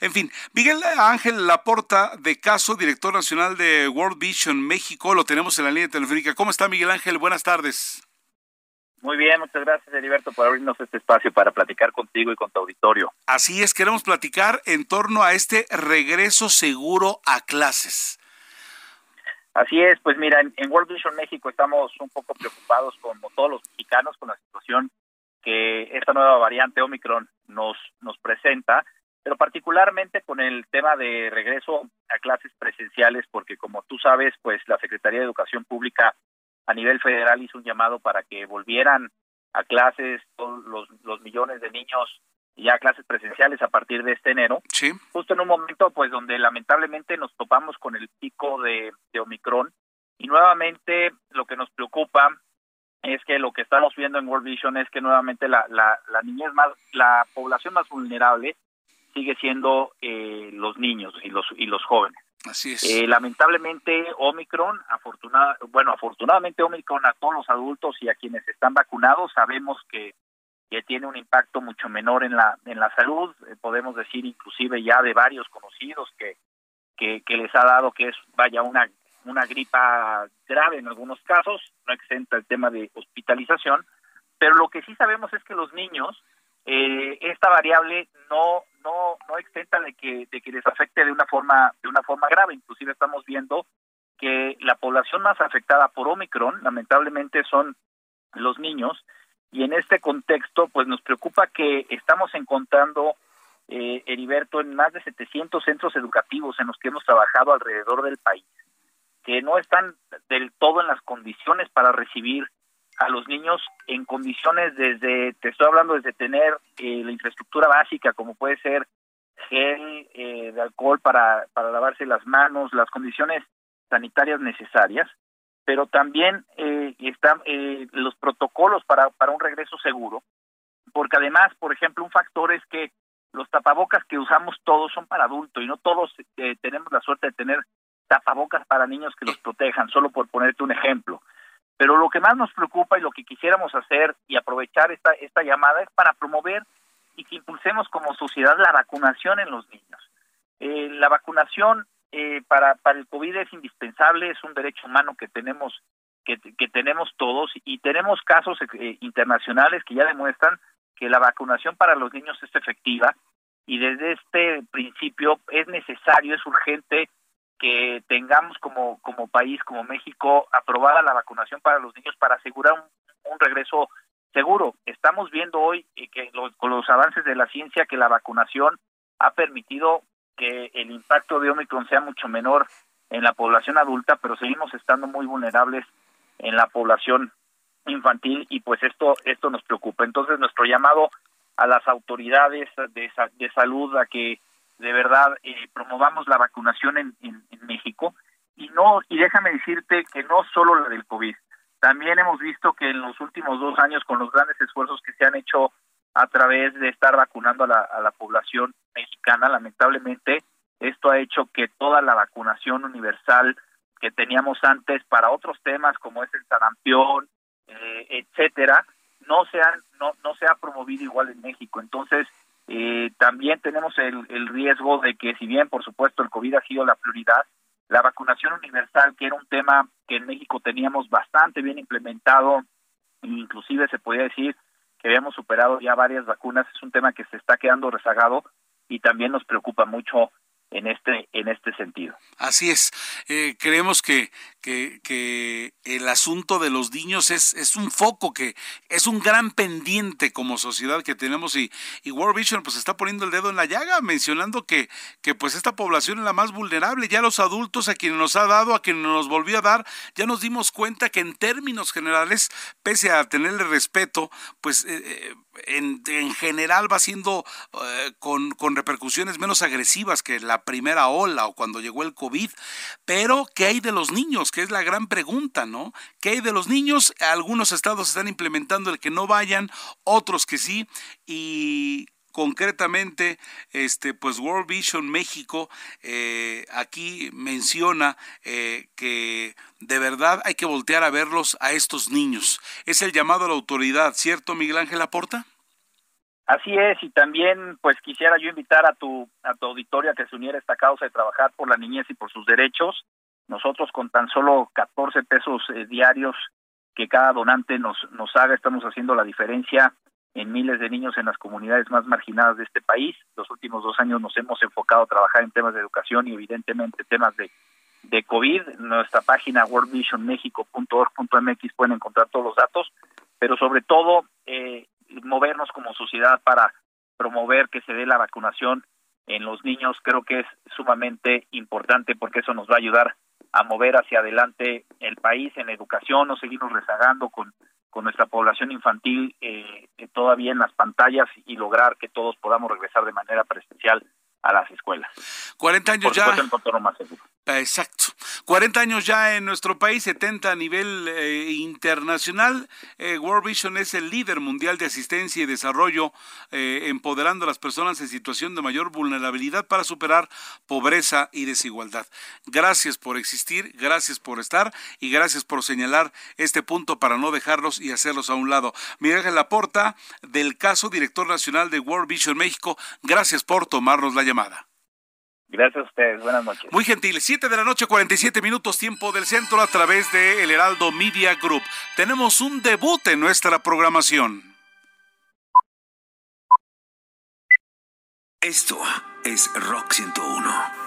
En fin, Miguel Ángel Laporta de Caso, director nacional de World Vision México, lo tenemos en la línea telefónica. ¿Cómo está Miguel Ángel? Buenas tardes. Muy bien, muchas gracias, Heriberto, por abrirnos este espacio para platicar contigo y con tu auditorio. Así es, queremos platicar en torno a este regreso seguro a clases. Así es, pues mira, en, World Vision México estamos un poco preocupados, como todos los mexicanos, con la situación que esta nueva variante Omicron nos, nos presenta, pero particularmente con el tema de regreso a clases presenciales, porque como tú sabes, pues la Secretaría de Educación Pública a nivel federal hizo un llamado para que volvieran a clases todos los, millones de niños ya a clases presenciales a partir de este enero. Sí. Justo en un momento pues donde lamentablemente nos topamos con el pico de, de Omicron y nuevamente lo que nos preocupa es que lo que estamos viendo en World Vision es que nuevamente la, la, la niñez más, la población más vulnerable sigue siendo eh, los niños y los, y los jóvenes. Así es. Eh, lamentablemente, Omicron, afortunada, bueno, afortunadamente Omicron a todos los adultos y a quienes están vacunados sabemos que, que tiene un impacto mucho menor en la en la salud. Eh, podemos decir inclusive ya de varios conocidos que, que, que les ha dado que es vaya una una gripa grave en algunos casos, no exenta el tema de hospitalización, pero lo que sí sabemos es que los niños eh, esta variable no no no exenta de que de que les afecte de una forma de una forma grave. Inclusive estamos viendo que la población más afectada por Omicron, lamentablemente, son los niños, y en este contexto, pues nos preocupa que estamos encontrando, eh, Heriberto, en más de 700 centros educativos en los que hemos trabajado alrededor del país, que no están del todo en las condiciones para recibir a los niños en condiciones desde, te estoy hablando desde tener eh, la infraestructura básica, como puede ser gel eh, de alcohol para, para lavarse las manos, las condiciones sanitarias necesarias, pero también eh, están eh, los protocolos para, para un regreso seguro, porque además, por ejemplo, un factor es que los tapabocas que usamos todos son para adultos y no todos eh, tenemos la suerte de tener tapabocas para niños que los protejan, solo por ponerte un ejemplo. Pero lo que más nos preocupa y lo que quisiéramos hacer y aprovechar esta, esta llamada es para promover y que impulsemos como sociedad la vacunación en los niños. Eh, la vacunación eh, para, para el COVID es indispensable, es un derecho humano que tenemos que, que tenemos todos y tenemos casos eh, internacionales que ya demuestran que la vacunación para los niños es efectiva y desde este principio es necesario, es urgente que tengamos como, como país, como México, aprobada la vacunación para los niños para asegurar un, regreso seguro. Estamos viendo hoy eh, que los, con los avances de la ciencia que la vacunación ha permitido que el impacto de Omicron sea mucho menor en la población adulta, pero seguimos estando muy vulnerables en la población infantil y pues esto esto nos preocupa. Entonces nuestro llamado a las autoridades de, de salud a que de verdad eh, promovamos la vacunación en, en, México. Y no y déjame decirte que no solo la del COVID. También hemos visto que en los últimos dos años con los grandes esfuerzos que se han hecho a través de estar vacunando a la, a la población mexicana lamentablemente esto ha hecho que toda la vacunación universal que teníamos antes para otros temas como es el sarampión eh, etcétera no se han, no no se ha promovido igual en México. Entonces eh, también tenemos el, el riesgo de que, si bien por supuesto el COVID ha sido la prioridad, la vacunación universal, que era un tema que en México teníamos bastante bien implementado, inclusive se podía decir que habíamos superado ya varias vacunas, es un tema que se está quedando rezagado y también nos preocupa mucho en este en este sentido. Así es. Eh, creemos que, que, el asunto de los niños es, es un foco que es un gran pendiente como sociedad que tenemos y, y World Vision pues está poniendo el dedo en la llaga mencionando que, que pues esta población es la más vulnerable. Ya los adultos a quienes nos ha dado, a quienes nos volvió a dar, ya nos dimos cuenta que en términos generales, pese a tenerle respeto, pues eh, eh en, en, general va siendo eh, con, con, repercusiones menos agresivas que la primera ola o cuando llegó el COVID. Pero, ¿qué hay de los niños? Que es la gran pregunta, ¿no? ¿Qué hay de los niños? Algunos estados están implementando el que no vayan, otros que sí. Y concretamente, este, pues World Vision México eh, aquí menciona eh, que de verdad hay que voltear a verlos a estos niños. Es el llamado a la autoridad, ¿cierto, Miguel Ángel Aporta? Así es, y también pues quisiera yo invitar a tu, a tu auditorio a que se uniera a esta causa de trabajar por la niñez y por sus derechos. Nosotros con tan solo 14 pesos eh, diarios que cada donante nos, nos haga, estamos haciendo la diferencia en miles de niños en las comunidades más marginadas de este país. Los últimos dos años nos hemos enfocado a trabajar en temas de educación y evidentemente temas de, de COVID. Nuestra página worldvisionmexico.org.mx pueden encontrar todos los datos, pero sobre todo eh, movernos como sociedad para promover que se dé la vacunación en los niños creo que es sumamente importante porque eso nos va a ayudar a mover hacia adelante el país en educación, no seguirnos rezagando con con nuestra población infantil eh, todavía en las pantallas y lograr que todos podamos regresar de manera presencial a las escuelas. 40 años ya. Exacto. 40 años ya en nuestro país, 70 a nivel eh, internacional. Eh, World Vision es el líder mundial de asistencia y desarrollo, eh, empoderando a las personas en situación de mayor vulnerabilidad para superar pobreza y desigualdad. Gracias por existir, gracias por estar y gracias por señalar este punto para no dejarlos y hacerlos a un lado. Miguel Laporta, del caso director nacional de World Vision México, gracias por tomarnos la llamada. Gracias a ustedes, buenas noches. Muy gentil, 7 de la noche, 47 minutos tiempo del centro a través de El Heraldo Media Group. Tenemos un debut en nuestra programación. Esto es Rock 101.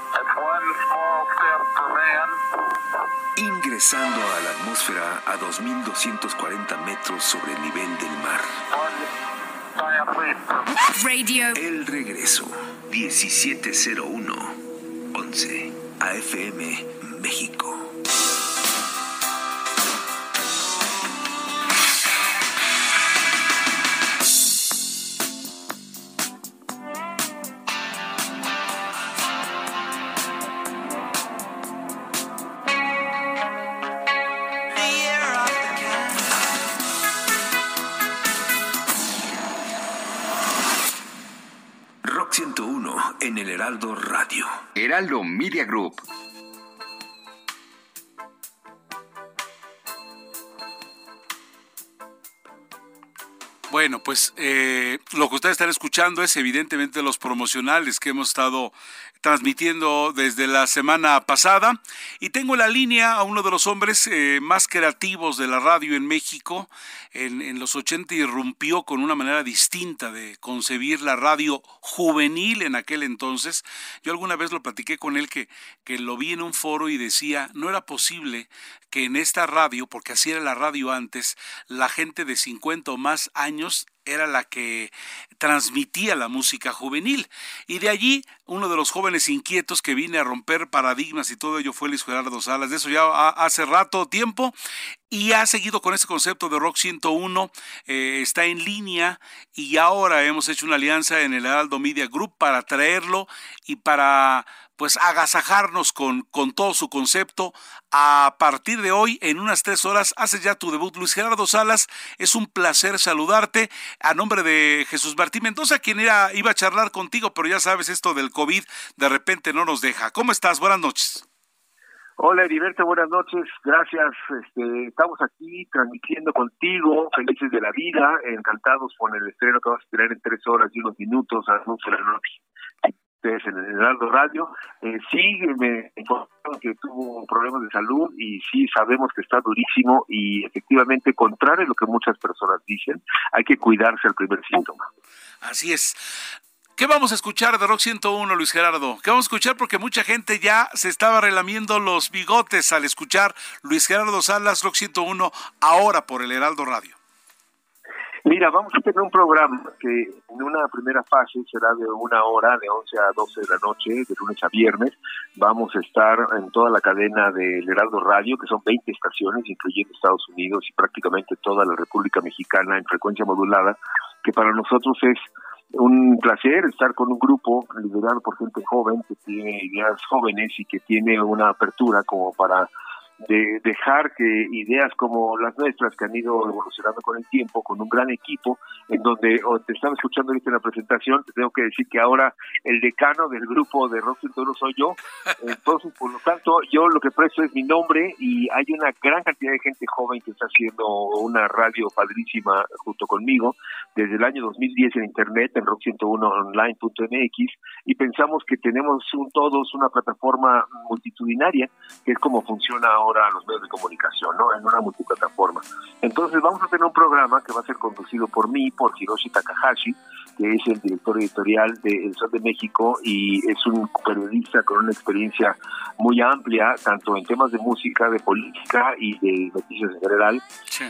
ingresando a la atmósfera a 2.240 metros sobre el nivel del mar. Radio. El regreso, 1701, 11, AFM, México. Radio. Heraldo Media Group. Bueno, pues eh, lo que ustedes están escuchando es evidentemente los promocionales que hemos estado transmitiendo desde la semana pasada. Y tengo en la línea a uno de los hombres eh, más creativos de la radio en México. En, en, los 80 irrumpió con una manera distinta de concebir la radio juvenil en aquel entonces. Yo alguna vez lo platiqué con él que, que lo vi en un foro y decía, no era posible que en esta radio, porque así era la radio antes, la gente de 50 o más años era la que transmitía la música juvenil. Y de allí, uno de los jóvenes inquietos que vine a romper paradigmas y todo ello fue Luis Gerardo Salas. De eso ya hace rato tiempo y ha seguido con ese concepto de Rock 101, eh, está en línea y ahora hemos hecho una alianza en el Heraldo Media Group para traerlo y para pues agasajarnos con, con todo su concepto. A partir de hoy, en unas tres horas, haces ya tu debut. Luis Gerardo Salas, es un placer saludarte a nombre de Jesús Martín Mendoza, quien era, iba a charlar contigo, pero ya sabes, esto del COVID de repente no nos deja. ¿Cómo estás? Buenas noches. Hola Heriberto, buenas noches, gracias. Este, estamos aquí transmitiendo contigo, felices de la vida, encantados con el estreno que vas a tener en tres horas y unos minutos a las la noche ustedes en el Heraldo Radio. Eh, sí, me informaron que tuvo problemas de salud y sí sabemos que está durísimo y efectivamente, contrario a lo que muchas personas dicen, hay que cuidarse al primer síntoma. Así es. ¿Qué vamos a escuchar de Rock 101, Luis Gerardo? ¿Qué vamos a escuchar? Porque mucha gente ya se estaba relamiendo los bigotes al escuchar Luis Gerardo Salas, Rock 101, ahora por el Heraldo Radio. Mira, vamos a tener un programa que en una primera fase será de una hora, de 11 a 12 de la noche, de lunes a viernes. Vamos a estar en toda la cadena del Heraldo Radio, que son 20 estaciones, incluyendo Estados Unidos y prácticamente toda la República Mexicana en frecuencia modulada, que para nosotros es un placer estar con un grupo liderado por gente joven que tiene ideas jóvenes y que tiene una apertura como para de dejar que ideas como las nuestras que han ido evolucionando con el tiempo, con un gran equipo, en donde o te estaba escuchando ahorita en la presentación, te tengo que decir que ahora el decano del grupo de Rock 101 soy yo, [LAUGHS] entonces por lo tanto yo lo que presto es mi nombre y hay una gran cantidad de gente joven que está haciendo una radio padrísima junto conmigo desde el año 2010 en internet en rock101online.mx y pensamos que tenemos un, todos una plataforma multitudinaria que es como funciona ahora a los medios de comunicación, ¿no? En una multiplataforma. Entonces vamos a tener un programa que va a ser conducido por mí, por Hiroshi Takahashi, que es el director editorial de El Sol de México y es un periodista con una experiencia muy amplia, tanto en temas de música, de política y de noticias en general.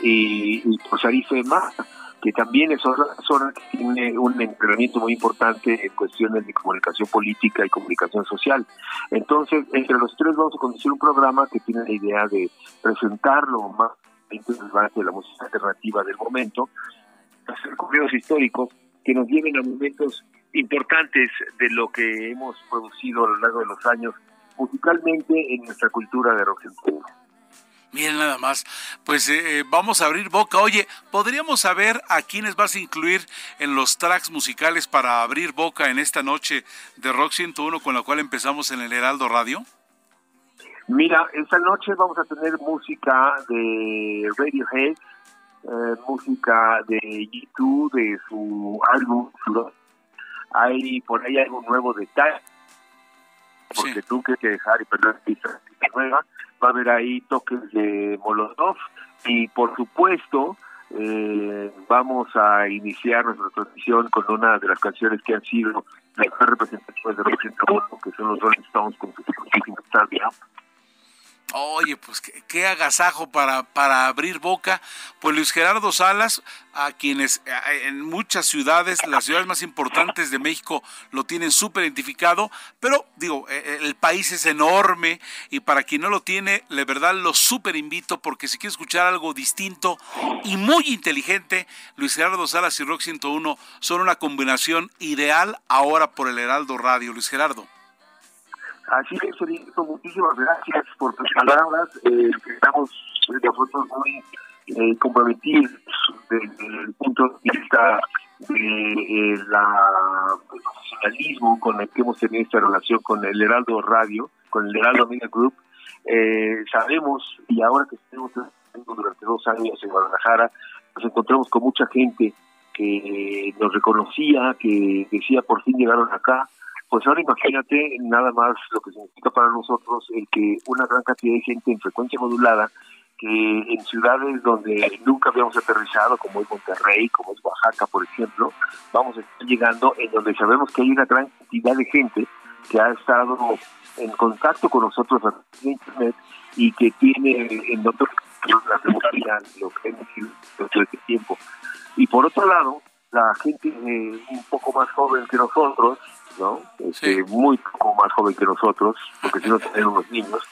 Y, y pues Arife más que también es otra persona que tiene un entrenamiento muy importante en cuestiones de comunicación política y comunicación social. Entonces, entre los tres vamos a conducir un programa que tiene la idea de presentar lo más relevante de la música alternativa del momento, hacer correos históricos que nos lleven a momentos importantes de lo que hemos producido a lo largo de los años musicalmente en nuestra cultura de rock and roll. Miren nada más, pues eh, vamos a abrir boca. Oye, ¿podríamos saber a quiénes vas a incluir en los tracks musicales para abrir boca en esta noche de Rock 101 con la cual empezamos en el Heraldo Radio? Mira, esta noche vamos a tener música de Radiohead, eh, música de YouTube, de su álbum. Hay por ahí algo nuevo de Tal, porque tú que dejar y perder pista nueva va a haber ahí toques de Molotov y por supuesto eh, vamos a iniciar nuestra transmisión con una de las canciones que han sido las más representativas de Rock 101, que son los Rolling Stones con su. Oye, pues qué, agasajo para, para abrir boca. Pues Luis Gerardo Salas, a quienes en muchas ciudades, las ciudades más importantes de México, lo tienen súper identificado, pero digo, e, e, el país es enorme y para quien no lo tiene, de verdad lo súper invito porque si quiere escuchar algo distinto y muy inteligente, Luis Gerardo Salas y Rock 101 son una combinación ideal ahora por el Heraldo Radio. Luis Gerardo. Así es, Federico, muchísimas gracias por tus palabras. Eh, estamos nosotros muy eh, comprometidos desde el punto de vista de eh, la profesionalismo con el que hemos tenido esta relación con el Heraldo Radio, con el Heraldo Media Group. Eh, sabemos, y ahora que estuvimos durante dos años en Guadalajara, nos encontramos con mucha gente que nos reconocía, que decía por fin llegaron acá, pues ahora imagínate nada más lo que significa para nosotros el que una gran cantidad de gente en frecuencia modulada que en ciudades donde nunca habíamos aterrizado, como es Monterrey, como es Oaxaca, por ejemplo, vamos a estar llegando en donde sabemos que hay una gran cantidad de gente que ha estado en contacto con nosotros a través de Internet y que tiene en otros la lo que hemos todo este tiempo. Y por otro lado, la gente eh, un poco más joven que nosotros, ¿no? Este, Muy poco más joven que nosotros, porque si no [LAUGHS] tenemos unos niños,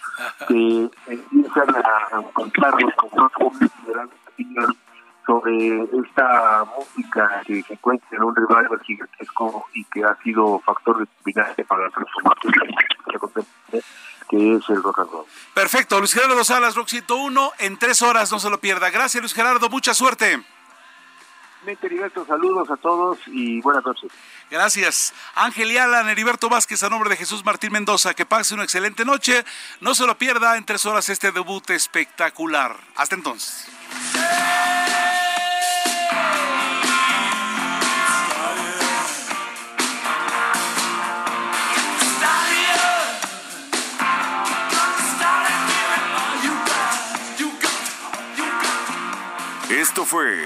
que empiezan a encontrarnos con jóvenes sobre esta música que se encuentra en un revival gigantesco y que ha sido factor determinante para la transformación que es el rock and roll. Perfecto, Luis Gerardo Salas, Rock 101, en tres horas, no se lo pierda. Gracias, Luis Gerardo, mucha suerte. Saludos a todos y buenas noches. Gracias. Ángel y Alan, Heriberto Vázquez, a nombre de Jesús Martín Mendoza, que pase una excelente noche. No se lo pierda en tres horas este debut espectacular. Hasta entonces. Esto fue